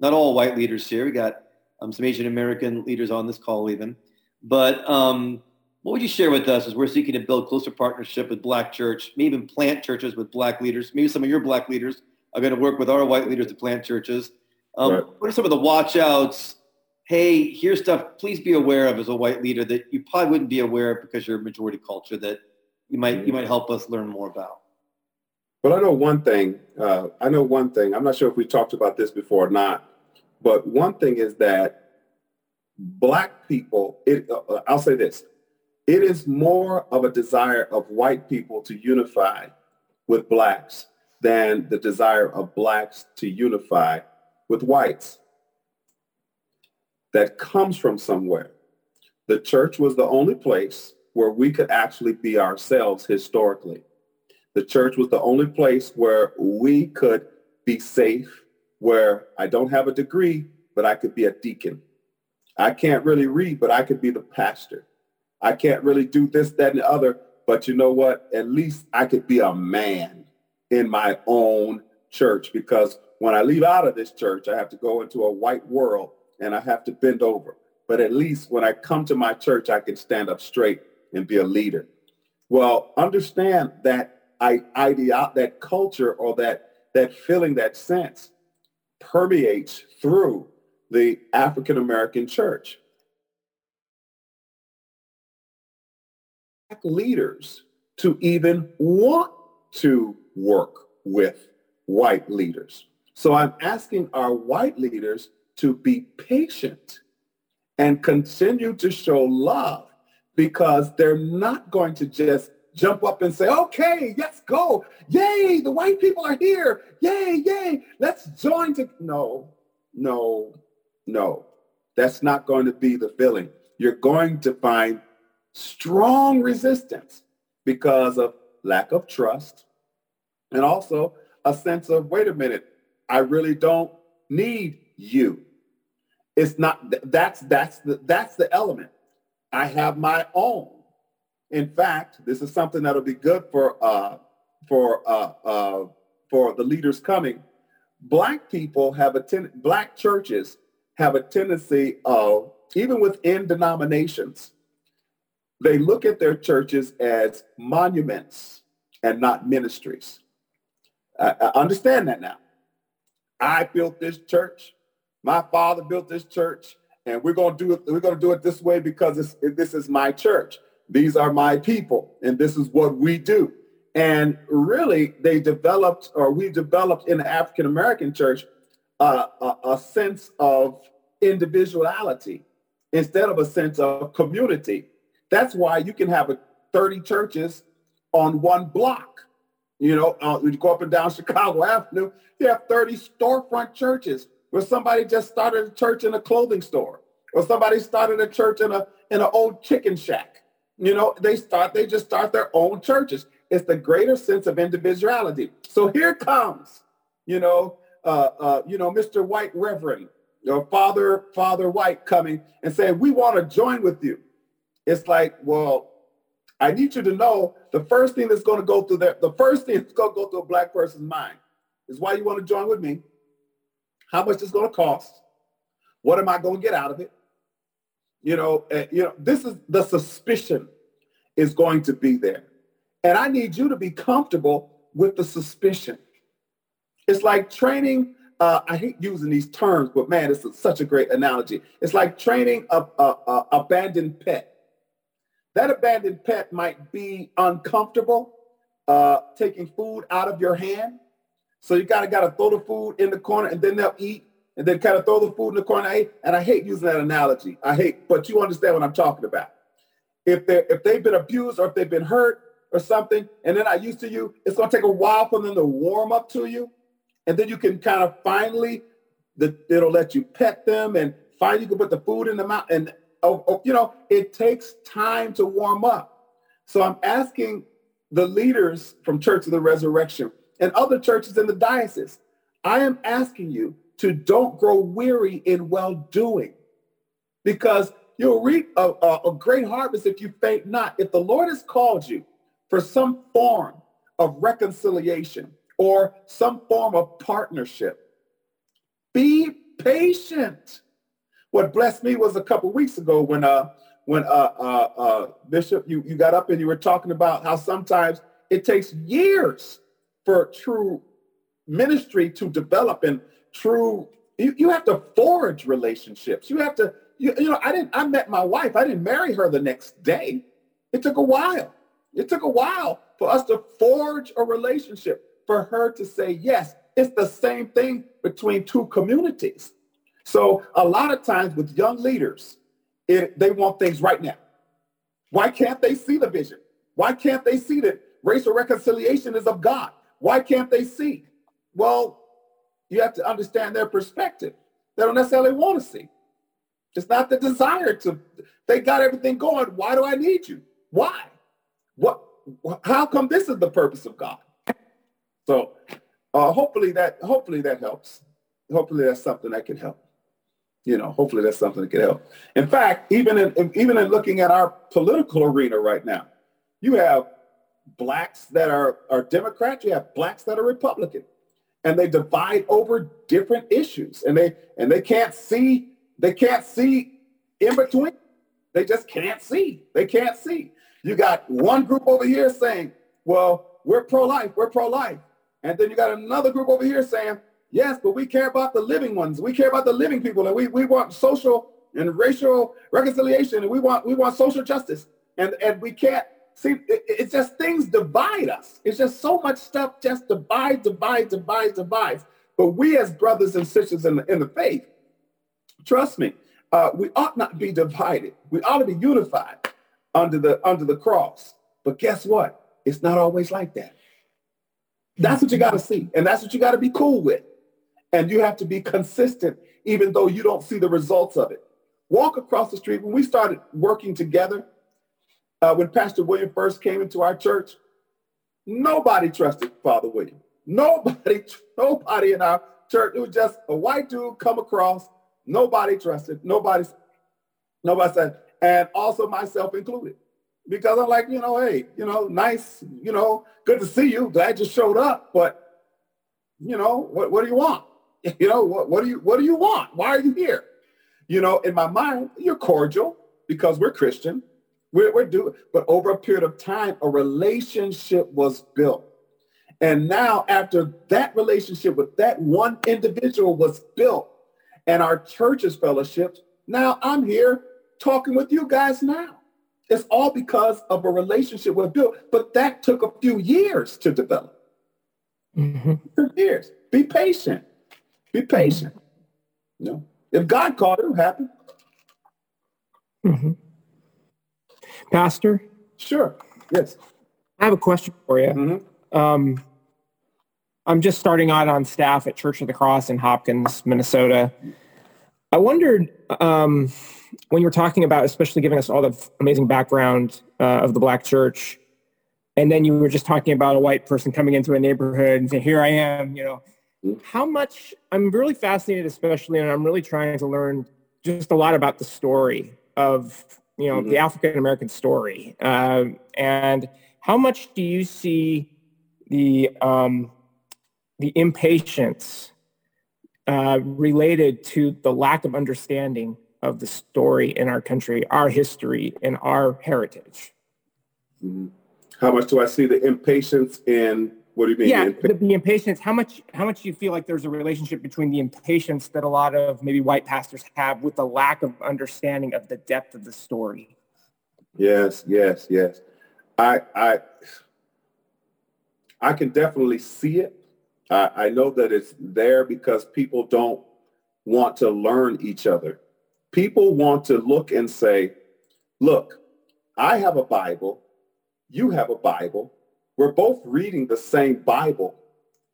Not all white leaders here. We got um, some Asian American leaders on this call, even. But um, what would you share with us as we're seeking to build closer partnership with Black church, maybe even plant churches with Black leaders? Maybe some of your Black leaders are going to work with our white leaders to plant churches. Um, right. What are some of the watch outs? Hey, here's stuff. Please be aware of as a white leader that you probably wouldn't be aware of because you're a majority culture that you might mm-hmm. you might help us learn more about. Well, I know one thing. Uh, I know one thing. I'm not sure if we talked about this before or not, but one thing is that black people. It, uh, uh I'll say this: it is more of a desire of white people to unify with blacks than the desire of blacks to unify with whites. That comes from somewhere. The church was the only place where we could actually be ourselves historically. The church was the only place where we could be safe, where I don't have a degree, but I could be a deacon. I can't really read, but I could be the pastor. I can't really do this, that, and the other, but you know what? At least I could be a man in my own church because when I leave out of this church, I have to go into a white world and I have to bend over. But at least when I come to my church, I can stand up straight and be a leader. Well, understand that I, idea, that culture or that, that feeling, that sense permeates through the African American church. Leaders to even want to work with white leaders. So I'm asking our white leaders to be patient and continue to show love because they're not going to just jump up and say, okay, let's go. Yay, the white people are here. Yay, yay, let's join to. No, no, no. That's not going to be the feeling. You're going to find strong resistance because of lack of trust and also a sense of, wait a minute, I really don't need you. It's not that's that's the that's the element. I have my own. In fact, this is something that'll be good for uh, for uh, uh, for the leaders coming. Black people have a ten- black churches have a tendency of even within denominations, they look at their churches as monuments and not ministries. I, I understand that now. I built this church. My father built this church, and we're going to do it. We're going to do it this way because this is my church. These are my people, and this is what we do. And really, they developed, or we developed in the African American church, uh, a, a sense of individuality instead of a sense of community. That's why you can have a 30 churches on one block. You know, uh, you go up and down Chicago Avenue, you have 30 storefront churches where somebody just started a church in a clothing store or somebody started a church in a in an old chicken shack. You know, they start they just start their own churches. It's the greater sense of individuality. So here comes, you know, uh, uh, you know, Mr. White Reverend your Father Father White coming and saying, "We want to join with you." It's like, well, I need you to know the first thing that's going to go through that, the first thing that's going to go through a black person's mind is why you want to join with me. How much it's going to cost? What am I going to get out of it? You know, uh, you know, this is the suspicion is going to be there. And I need you to be comfortable with the suspicion. It's like training, uh, I hate using these terms, but man, it's such a great analogy. It's like training a, a, a abandoned pet that abandoned pet might be uncomfortable, uh, taking food out of your hand. So you gotta gotta throw the food in the corner and then they'll eat and then kind of throw the food in the corner. and I hate using that analogy. I hate, but you understand what I'm talking about. If they if they've been abused or if they've been hurt or something, and they're not used to you, it's gonna take a while for them to warm up to you, and then you can kind of finally, the, it'll let you pet them and finally you can put the food in the mouth. And Oh, oh, you know, it takes time to warm up. So I'm asking the leaders from Church of the Resurrection and other churches in the diocese, I am asking you to don't grow weary in well-doing because you'll reap a, a, a, great harvest if you faint not. If the Lord has called you for some form of reconciliation or some form of partnership, be patient. What blessed me was a couple weeks ago when uh, when uh, uh, uh, Bishop, you, you got up and you were talking about how sometimes it takes years for true ministry to develop and true, you, you have to forge relationships. You have to, you, you know, I didn't, I met my wife. I didn't marry her the next day. It took a while. It took a while for us to forge a relationship, for her to say yes. It's the same thing between two communities. So a lot of times with young leaders, it, they want things right now. Why can't they see the vision? Why can't they see that racial reconciliation is of God? Why can't they see? Well, you have to understand their perspective. They don't necessarily want to see. It's not the desire to. They got everything going. Why do I need you? Why? What? How come this is the purpose of God? So, uh, hopefully that hopefully that helps. Hopefully that's something that can help you know, hopefully that's something that can help. In fact, even in even in looking at our political arena right now, you have blacks that are, are Democrats, you have blacks that are Republican. And they divide over different issues. And they and they can't see, they can't see in between. They just can't see. They can't see. You got one group over here saying, well, we're pro-life, we're pro-life. And then you got another group over here saying, Yes, but we care about the living ones. We care about the living people, and we, we want social and racial reconciliation, and we want we want social justice. And and we can't see it, it's just things divide us. It's just so much stuff just divide, divide, divide, divides. But we as brothers and sisters in the in the faith, trust me, uh, we ought not be divided. We ought to be unified under the under the cross. But guess what? It's not always like that. That's what you got to see, and that's what you got to be cool with. And you have to be consistent, even though you don't see the results of it. Walk across the street. When we started working together, uh, when Pastor William first came into our church, nobody trusted Father William. Nobody, nobody in our church. It was just a white dude come across. Nobody trusted. Nobody, nobody said, and also myself included. Because I'm like, you know, hey, you know, nice, you know, good to see you. Glad you showed up. But, you know, what, what do you want? You know, what, what do you what do you want? Why are you here? You know, in my mind, you're cordial because we're Christian. We're, we're doing, but over a period of time, a relationship was built. And now after that relationship with that one individual was built and our church's fellowships, now I'm here talking with you guys now. It's all because of a relationship we built, but that took a few years to develop. Mm-hmm. Years. Be patient. Be patient. You know, if God called it, it'll happen. Mm-hmm. Pastor? Sure. Yes. I have a question for you. Mm-hmm. Um, I'm just starting out on staff at Church of the Cross in Hopkins, Minnesota. I wondered um, when you were talking about, especially giving us all the amazing background uh, of the Black Church, and then you were just talking about a white person coming into a neighborhood and saying, "Here I am," you know how much i'm really fascinated especially and i'm really trying to learn just a lot about the story of you know mm-hmm. the african american story uh, and how much do you see the um, the impatience uh, related to the lack of understanding of the story in our country our history and our heritage mm-hmm. how much do i see the impatience in what do you mean? Yeah, the, the, impatience. How much? How much do you feel like there's a relationship between the impatience that a lot of maybe white pastors have with the lack of understanding of the depth of the story? Yes, yes, yes. I, I, I can definitely see it. I, I know that it's there because people don't want to learn each other. People want to look and say, look, I have a Bible. You have a Bible. We're both reading the same Bible.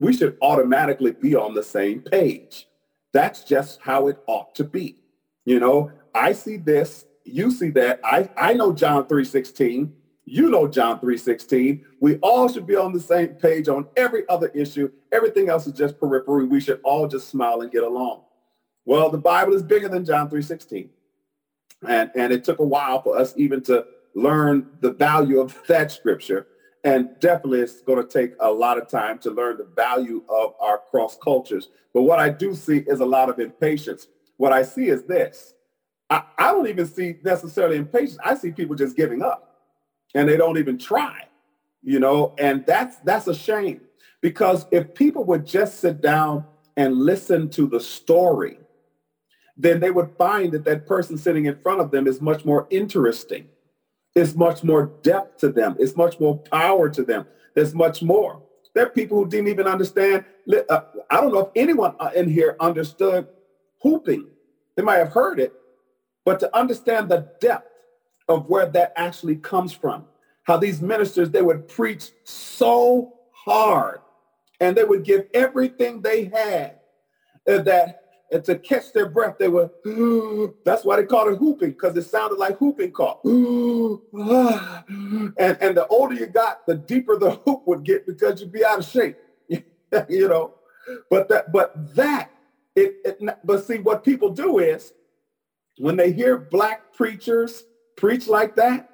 We should automatically be on the same page. That's just how it ought to be. You know, I see this, you see that. I, I know John 3.16. You know John 3.16. We all should be on the same page on every other issue. Everything else is just periphery. We should all just smile and get along. Well, the Bible is bigger than John 3.16. And, and it took a while for us even to learn the value of that scripture. And definitely it's going to take a lot of time to learn the value of our cross cultures. But what I do see is a lot of impatience. What I see is this. I, I don't even see necessarily impatience. I see people just giving up and they don't even try, you know, and that's that's a shame because if people would just sit down and listen to the story, then they would find that that person sitting in front of them is much more interesting. It's much more depth to them. It's much more power to them. There's much more. There are people who didn't even understand. Uh, I don't know if anyone uh, in here understood hooping. They might have heard it, but to understand the depth of where that actually comes from, how these ministers, they would preach so hard and they would give everything they had that and to catch their breath, they were, that's why they called it hooping, because it sounded like whooping cough. and, and the older you got, the deeper the hoop would get because you'd be out of shape, you know. But that, but that, it, it, but see, what people do is when they hear black preachers preach like that,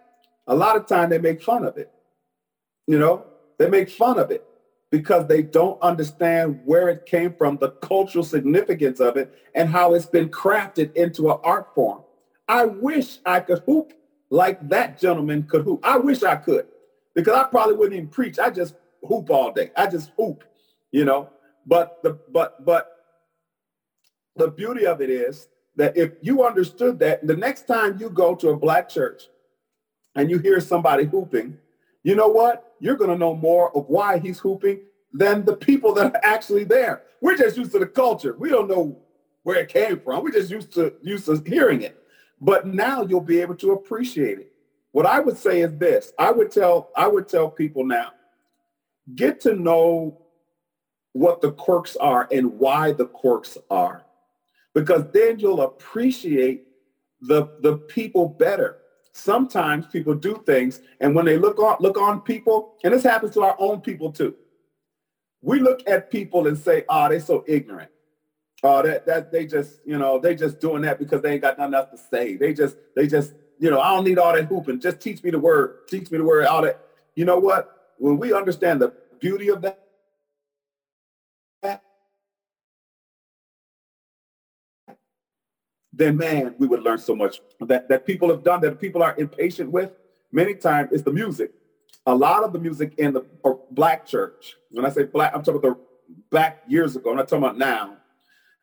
a lot of time they make fun of it. You know, they make fun of it because they don't understand where it came from, the cultural significance of it, and how it's been crafted into an art form. I wish I could hoop like that gentleman could hoop. I wish I could because I probably wouldn't even preach. I just hoop all day. I just hoop, you know. But the but but the beauty of it is that if you understood that, the next time you go to a black church and you hear somebody hooping, you know what? You're going to know more of why he's hooping than the people that are actually there. We're just used to the culture. We don't know where it came from. We're just used to used to hearing it. But now you'll be able to appreciate it. What I would say is this. I would tell I would tell people now, get to know what the quirks are and why the quirks are. Because then you'll appreciate the, the people better sometimes people do things and when they look on look on people and this happens to our own people too. We look at people and say ah, oh they're so ignorant. Oh that that they just you know they just doing that because they ain't got nothing else to say. They just they just you know i don't need all that hooping. Just teach me the word. Teach me the word all that. You know what? When we understand the beauty of that then man, we would learn so much that, that people have done that people are impatient with. Many times it's the music. A lot of the music in the black church, when I say black, I'm talking about the back years ago, I'm not talking about now,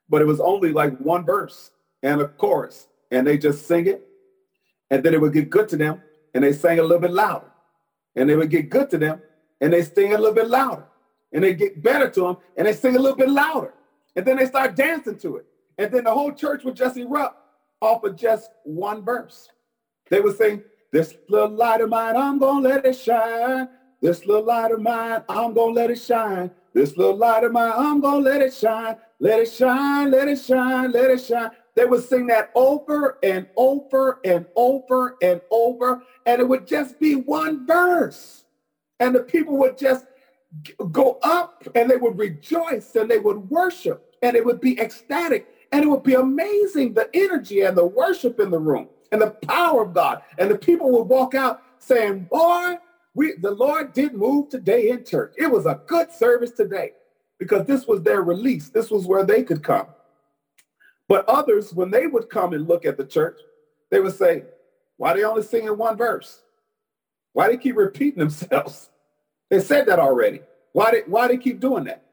but it was only like one verse and a chorus and they just sing it and then it would get good to them and they sang a little bit louder and they would get good to them and they sing a little bit louder and they get better to them and they sing a little bit louder and then they start dancing to it and then the whole church would just erupt off of just one verse. They would sing, this little light of mine, I'm going to let it shine. This little light of mine, I'm going to let it shine. This little light of mine, I'm going to let it shine. Let it shine, let it shine, let it shine. They would sing that over and over and over and over, and it would just be one verse. And the people would just go up and they would rejoice and they would worship and it would be ecstatic and it would be amazing the energy and the worship in the room and the power of God. And the people would walk out saying, boy, we, the Lord did move today in church. It was a good service today because this was their release. This was where they could come. But others, when they would come and look at the church, they would say, why they only singing one verse? Why they keep repeating themselves? They said that already. Why they, why they keep doing that?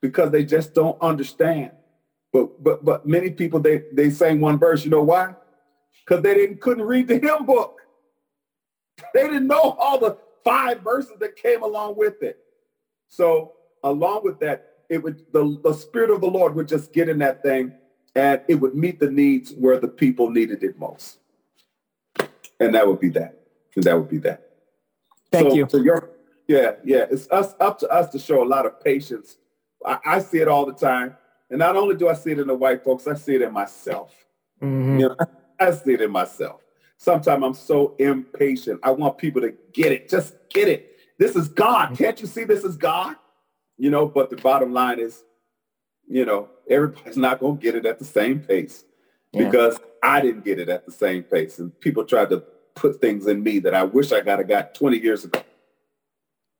Because they just don't understand but but but many people they they sang one verse. You know why? Because they didn't couldn't read the hymn book. They didn't know all the five verses that came along with it. So along with that, it would the, the spirit of the Lord would just get in that thing and it would meet the needs where the people needed it most. And that would be that. And that would be that. Thank so, you. So your, yeah, yeah. It's us up to us to show a lot of patience. I, I, see it all the time. And not only do I see it in the white folks, I see it in myself. Mm-hmm. You know, I see it in myself. Sometimes I'm so impatient. I want people to get it. Just get it. This is God. Can't you see this is God? You know, but the bottom line is, you know, everybody's not going to get it at the same pace yeah. because I didn't get it at the same pace. And people tried to put things in me that I wish I got a got 20 years ago.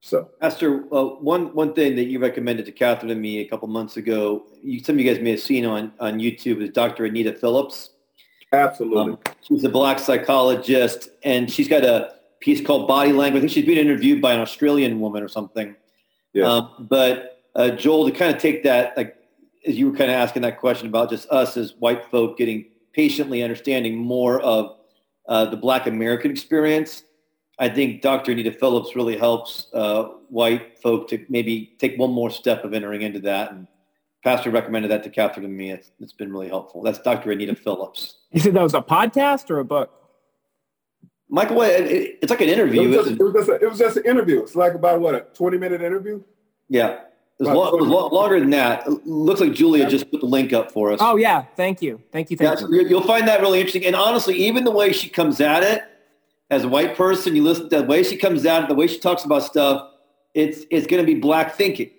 So, Pastor, uh, one one thing that you recommended to Catherine and me a couple months ago, you, some of you guys may have seen on on YouTube, is Dr. Anita Phillips. Absolutely, um, she's a black psychologist, and she's got a piece called Body Language. I think she's been interviewed by an Australian woman or something. Yeah. Um, but uh, Joel, to kind of take that, like as you were kind of asking that question about just us as white folk getting patiently understanding more of uh, the Black American experience. I think Dr. Anita Phillips really helps uh, white folk to maybe take one more step of entering into that. And Pastor recommended that to Catherine and me. it's, it's been really helpful. That's Dr. Anita Phillips. You said that was a podcast or a book? Michael, it, it's like an interview. It was, just, it, was just a, it was just an interview. It's like about what a twenty minute interview. Yeah, it was, lo- it was longer than that. It looks like Julia just put the link up for us. Oh yeah, thank you, thank you, thank yeah, you. You'll find that really interesting. And honestly, even the way she comes at it as a white person, you listen to the way she comes out, the way she talks about stuff. It's it's going to be black thinking,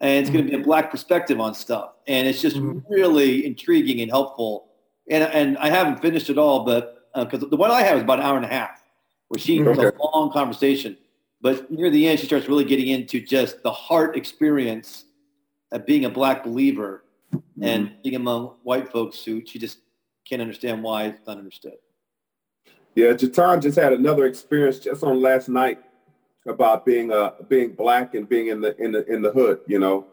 and it's mm-hmm. going to be a black perspective on stuff, and it's just mm-hmm. really intriguing and helpful. And and I haven't finished it all, but because uh, the one I had was about an hour and a half, where she was a long conversation but near the end, she starts really getting into just the heart experience of being a black believer mm-hmm. and being among white folks who she just can't understand why it's not understood. Yeah, Jatan just had another experience just on last night about being uh being black and being in the in the in the hood, you know.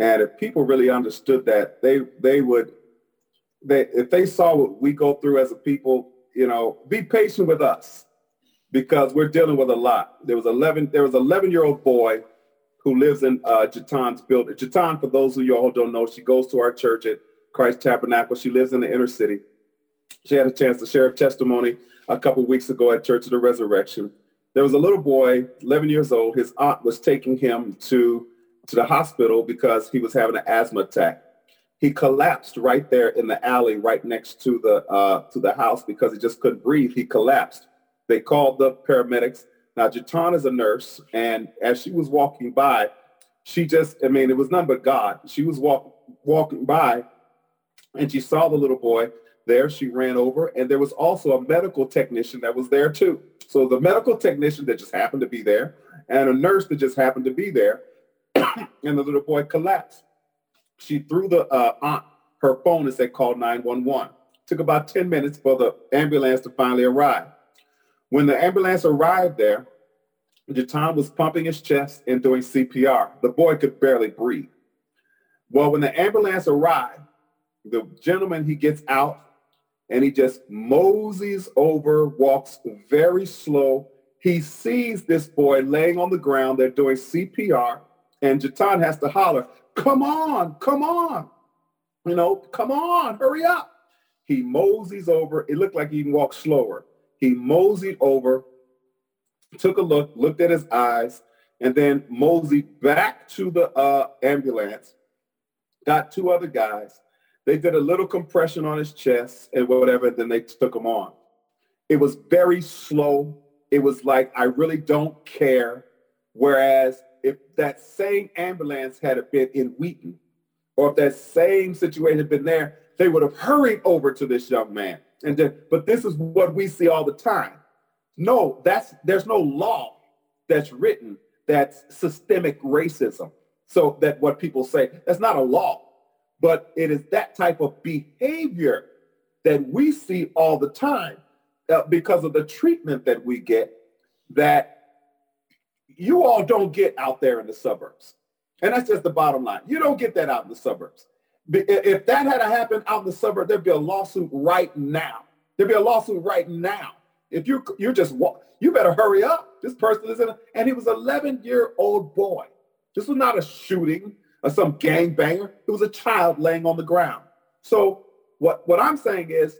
And if people really understood that, they they would they if they saw what we go through as a people, you know, be patient with us because we're dealing with a lot. There was 11, there was 11 year old boy who lives in uh, Jatan's building. Jatan, for those of you all who don't know, she goes to our church at Christ Tabernacle. She lives in the inner city. She had a chance to share a testimony a couple weeks ago at Church of the Resurrection. There was a little boy, 11 years old. His aunt was taking him to, to the hospital because he was having an asthma attack. He collapsed right there in the alley right next to the, uh, to the house because he just couldn't breathe. He collapsed. They called the paramedics. Now, Jatan is a nurse, and as she was walking by, she just, I mean, it was none but God. She was walk, walking by, and she saw the little boy there. She ran over, and there was also a medical technician that was there too. So the medical technician that just happened to be there, and a nurse that just happened to be there, and the little boy collapsed. She threw the uh, aunt her phone and said, call 911. Took about 10 minutes for the ambulance to finally arrive. When the ambulance arrived there, Jatan was pumping his chest and doing CPR. The boy could barely breathe. Well, when the ambulance arrived, the gentleman, he gets out and he just moseys over, walks very slow. He sees this boy laying on the ground. They're doing CPR. And Jatan has to holler, come on, come on. You know, come on, hurry up. He moseys over. It looked like he even walked slower. He moseyed over, took a look, looked at his eyes, and then moseyed back to the uh, ambulance, got two other guys. They did a little compression on his chest and whatever, then they took him on. It was very slow. It was like, I really don't care. Whereas if that same ambulance had been in Wheaton, or if that same situation had been there, they would have hurried over to this young man. And then, but this is what we see all the time. No, that's there's no law that's written that's systemic racism. So that what people say, that's not a law, but it is that type of behavior that we see all the time uh, because of the treatment that we get that you all don't get out there in the suburbs. And that's just the bottom line. You don't get that out in the suburbs. If that had happened out in the suburb, there'd be a lawsuit right now. There'd be a lawsuit right now. If you you're just you better hurry up. This person is in, a, and he was 11 year old boy, This was not a shooting or some gangbanger. It was a child laying on the ground. So what, what I'm saying is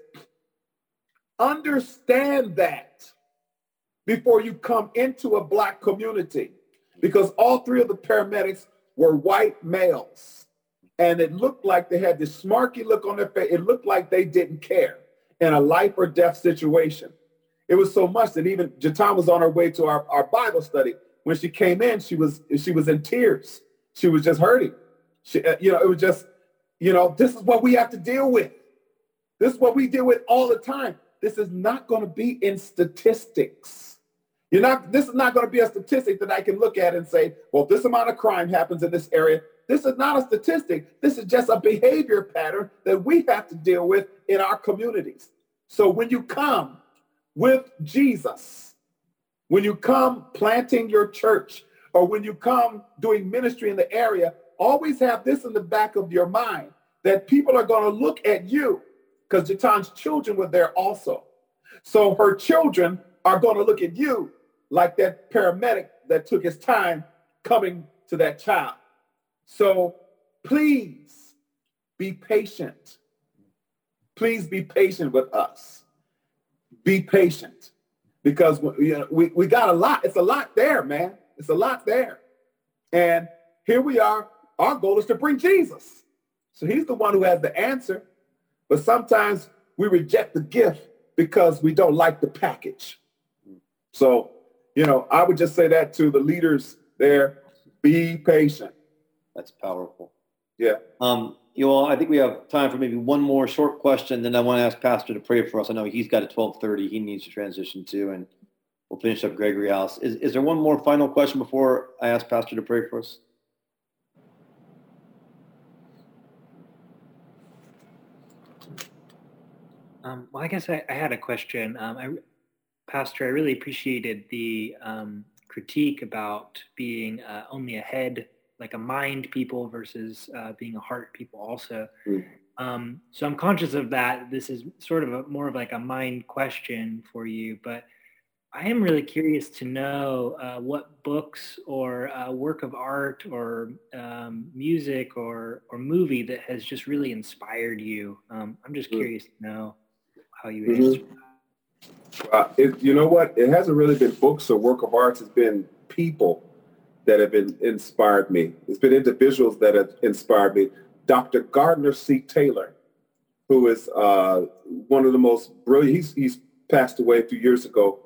understand that before you come into a black community because all three of the paramedics were white males and it looked like they had this smarky look on their face. It looked like they didn't care in a life or death situation. It was so much that even Jatan was on her way to our, our Bible study. When she came in, she was she was in tears. She was just hurting. She, uh, you know, it was just, you know, this is what we have to deal with. This is what we deal with all the time. This is not going to be in statistics. You're not. This is not going to be a statistic that I can look at and say, well, this amount of crime happens in this area. This is not a statistic. This is just a behavior pattern that we have to deal with in our communities. So when you come with Jesus, when you come planting your church, or when you come doing ministry in the area, always have this in the back of your mind that people are going to look at you because Jatan's children were there also. So her children are going to look at you like that paramedic that took his time coming to that child. So please be patient. Please be patient with us. Be patient because you know, we, we got a lot. It's a lot there, man. It's a lot there. And here we are. Our goal is to bring Jesus. So he's the one who has the answer. But sometimes we reject the gift because we don't like the package. So, you know, I would just say that to the leaders there, be patient. That's powerful. Yeah. Um, you all, I think we have time for maybe one more short question. Then I want to ask Pastor to pray for us. I know he's got a 1230 he needs to transition to, and we'll finish up Gregory House. Is, is there one more final question before I ask Pastor to pray for us? Um, well, I guess I, I had a question. Um, I, Pastor, I really appreciated the um, critique about being uh, only a head like a mind people versus uh, being a heart people also. Mm. Um, so I'm conscious of that. This is sort of a, more of like a mind question for you, but I am really curious to know uh, what books or uh, work of art or um, music or or movie that has just really inspired you. Um, I'm just mm. curious mm. to know how you mm-hmm. Uh, it, you know what? It hasn't really been books or work of arts. It's been people that have been inspired me. It's been individuals that have inspired me. Dr. Gardner C. Taylor, who is uh, one of the most brilliant, he's, he's passed away a few years ago.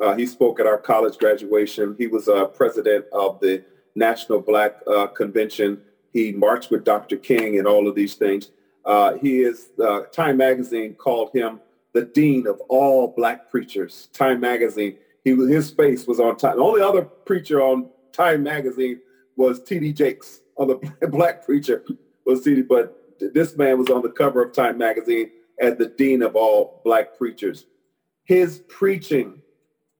Uh, he spoke at our college graduation. He was uh, president of the National Black uh, Convention. He marched with Dr. King and all of these things. Uh, he is, uh, Time Magazine called him the dean of all black preachers. Time Magazine, he his face was on time. The only other preacher on Time magazine was T.D. Jakes, on the black preacher was T.D. But this man was on the cover of Time magazine as the dean of all black preachers. His preaching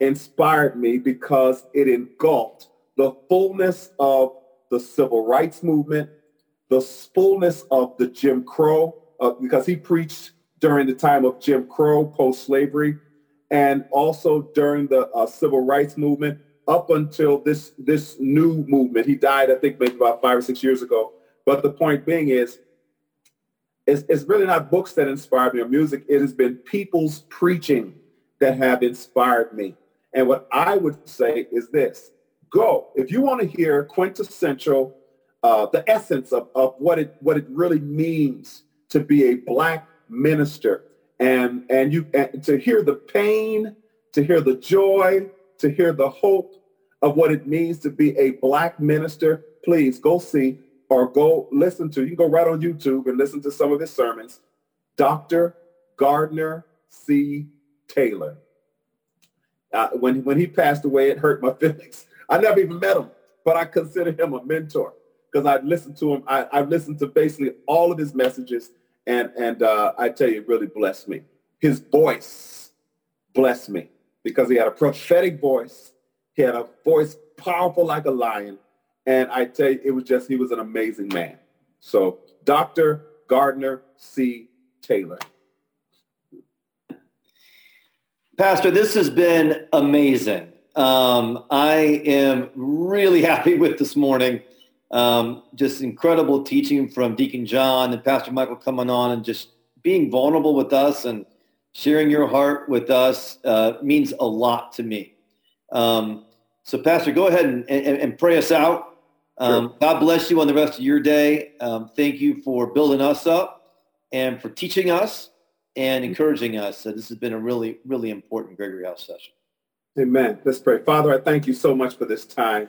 inspired me because it engulfed the fullness of the civil rights movement, the fullness of the Jim Crow, uh, because he preached during the time of Jim Crow, post-slavery, and also during the uh, civil rights movement up until this this new movement. He died, I think, maybe about five or six years ago. But the point being is, it's, it's really not books that inspired me or music. It has been people's preaching that have inspired me. And what I would say is this: go if you want to hear quintessential, uh, the essence of, of what it what it really means to be a black minister, and and you and to hear the pain, to hear the joy, to hear the hope of what it means to be a black minister, please go see or go listen to, you can go right on YouTube and listen to some of his sermons, Dr. Gardner C. Taylor. Uh, when, when he passed away, it hurt my feelings. I never even met him, but I consider him a mentor because I listened to him. I, I've listened to basically all of his messages, and, and uh, I tell you, it really blessed me. His voice blessed me because he had a prophetic voice. He had a voice powerful like a lion. And I tell you, it was just, he was an amazing man. So Dr. Gardner C. Taylor. Pastor, this has been amazing. Um, I am really happy with this morning. Um, just incredible teaching from Deacon John and Pastor Michael coming on and just being vulnerable with us and sharing your heart with us uh, means a lot to me. Um, so, Pastor, go ahead and, and, and pray us out. Um, sure. God bless you on the rest of your day. Um, thank you for building us up and for teaching us and mm-hmm. encouraging us. This has been a really, really important Gregory House session. Amen. Let's pray. Father, I thank you so much for this time.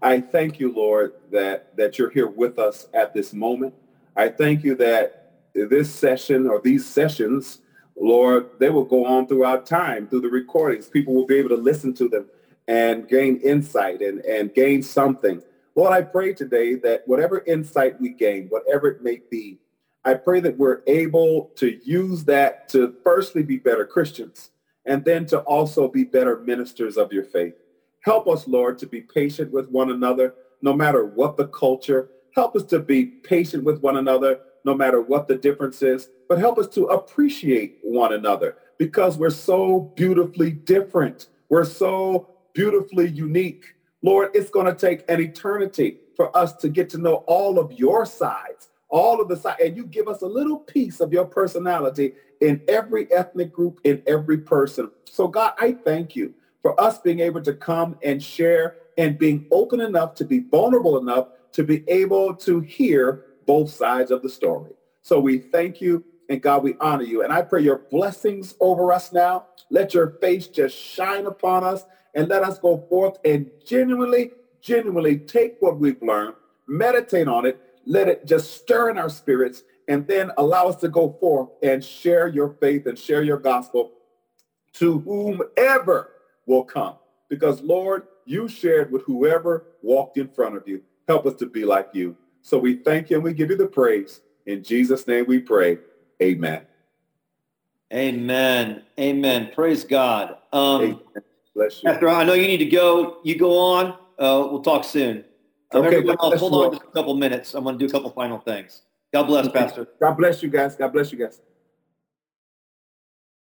I thank you, Lord, that, that you're here with us at this moment. I thank you that this session or these sessions, Lord, they will go on throughout time through the recordings. People will be able to listen to them and gain insight and, and gain something. Lord, I pray today that whatever insight we gain, whatever it may be, I pray that we're able to use that to firstly be better Christians and then to also be better ministers of your faith. Help us, Lord, to be patient with one another, no matter what the culture. Help us to be patient with one another, no matter what the difference is. But help us to appreciate one another because we're so beautifully different. We're so beautifully unique. Lord, it's going to take an eternity for us to get to know all of your sides, all of the side, and you give us a little piece of your personality in every ethnic group, in every person. So God, I thank you for us being able to come and share and being open enough to be vulnerable enough to be able to hear both sides of the story. So we thank you and God, we honor you. And I pray your blessings over us now. Let your face just shine upon us and let us go forth and genuinely, genuinely take what we've learned, meditate on it, let it just stir in our spirits, and then allow us to go forth and share your faith and share your gospel to whomever will come. Because Lord, you shared with whoever walked in front of you. Help us to be like you. So we thank you and we give you the praise. In Jesus' name we pray. Amen. Amen. Amen. Praise God. Um, Amen. Bless you. Pastor, I know you need to go. You go on. Uh, we'll talk soon. Okay, everyone else, hold on just a couple minutes. I'm going to do a couple final things. God bless, okay. Pastor. God bless you guys. God bless you guys.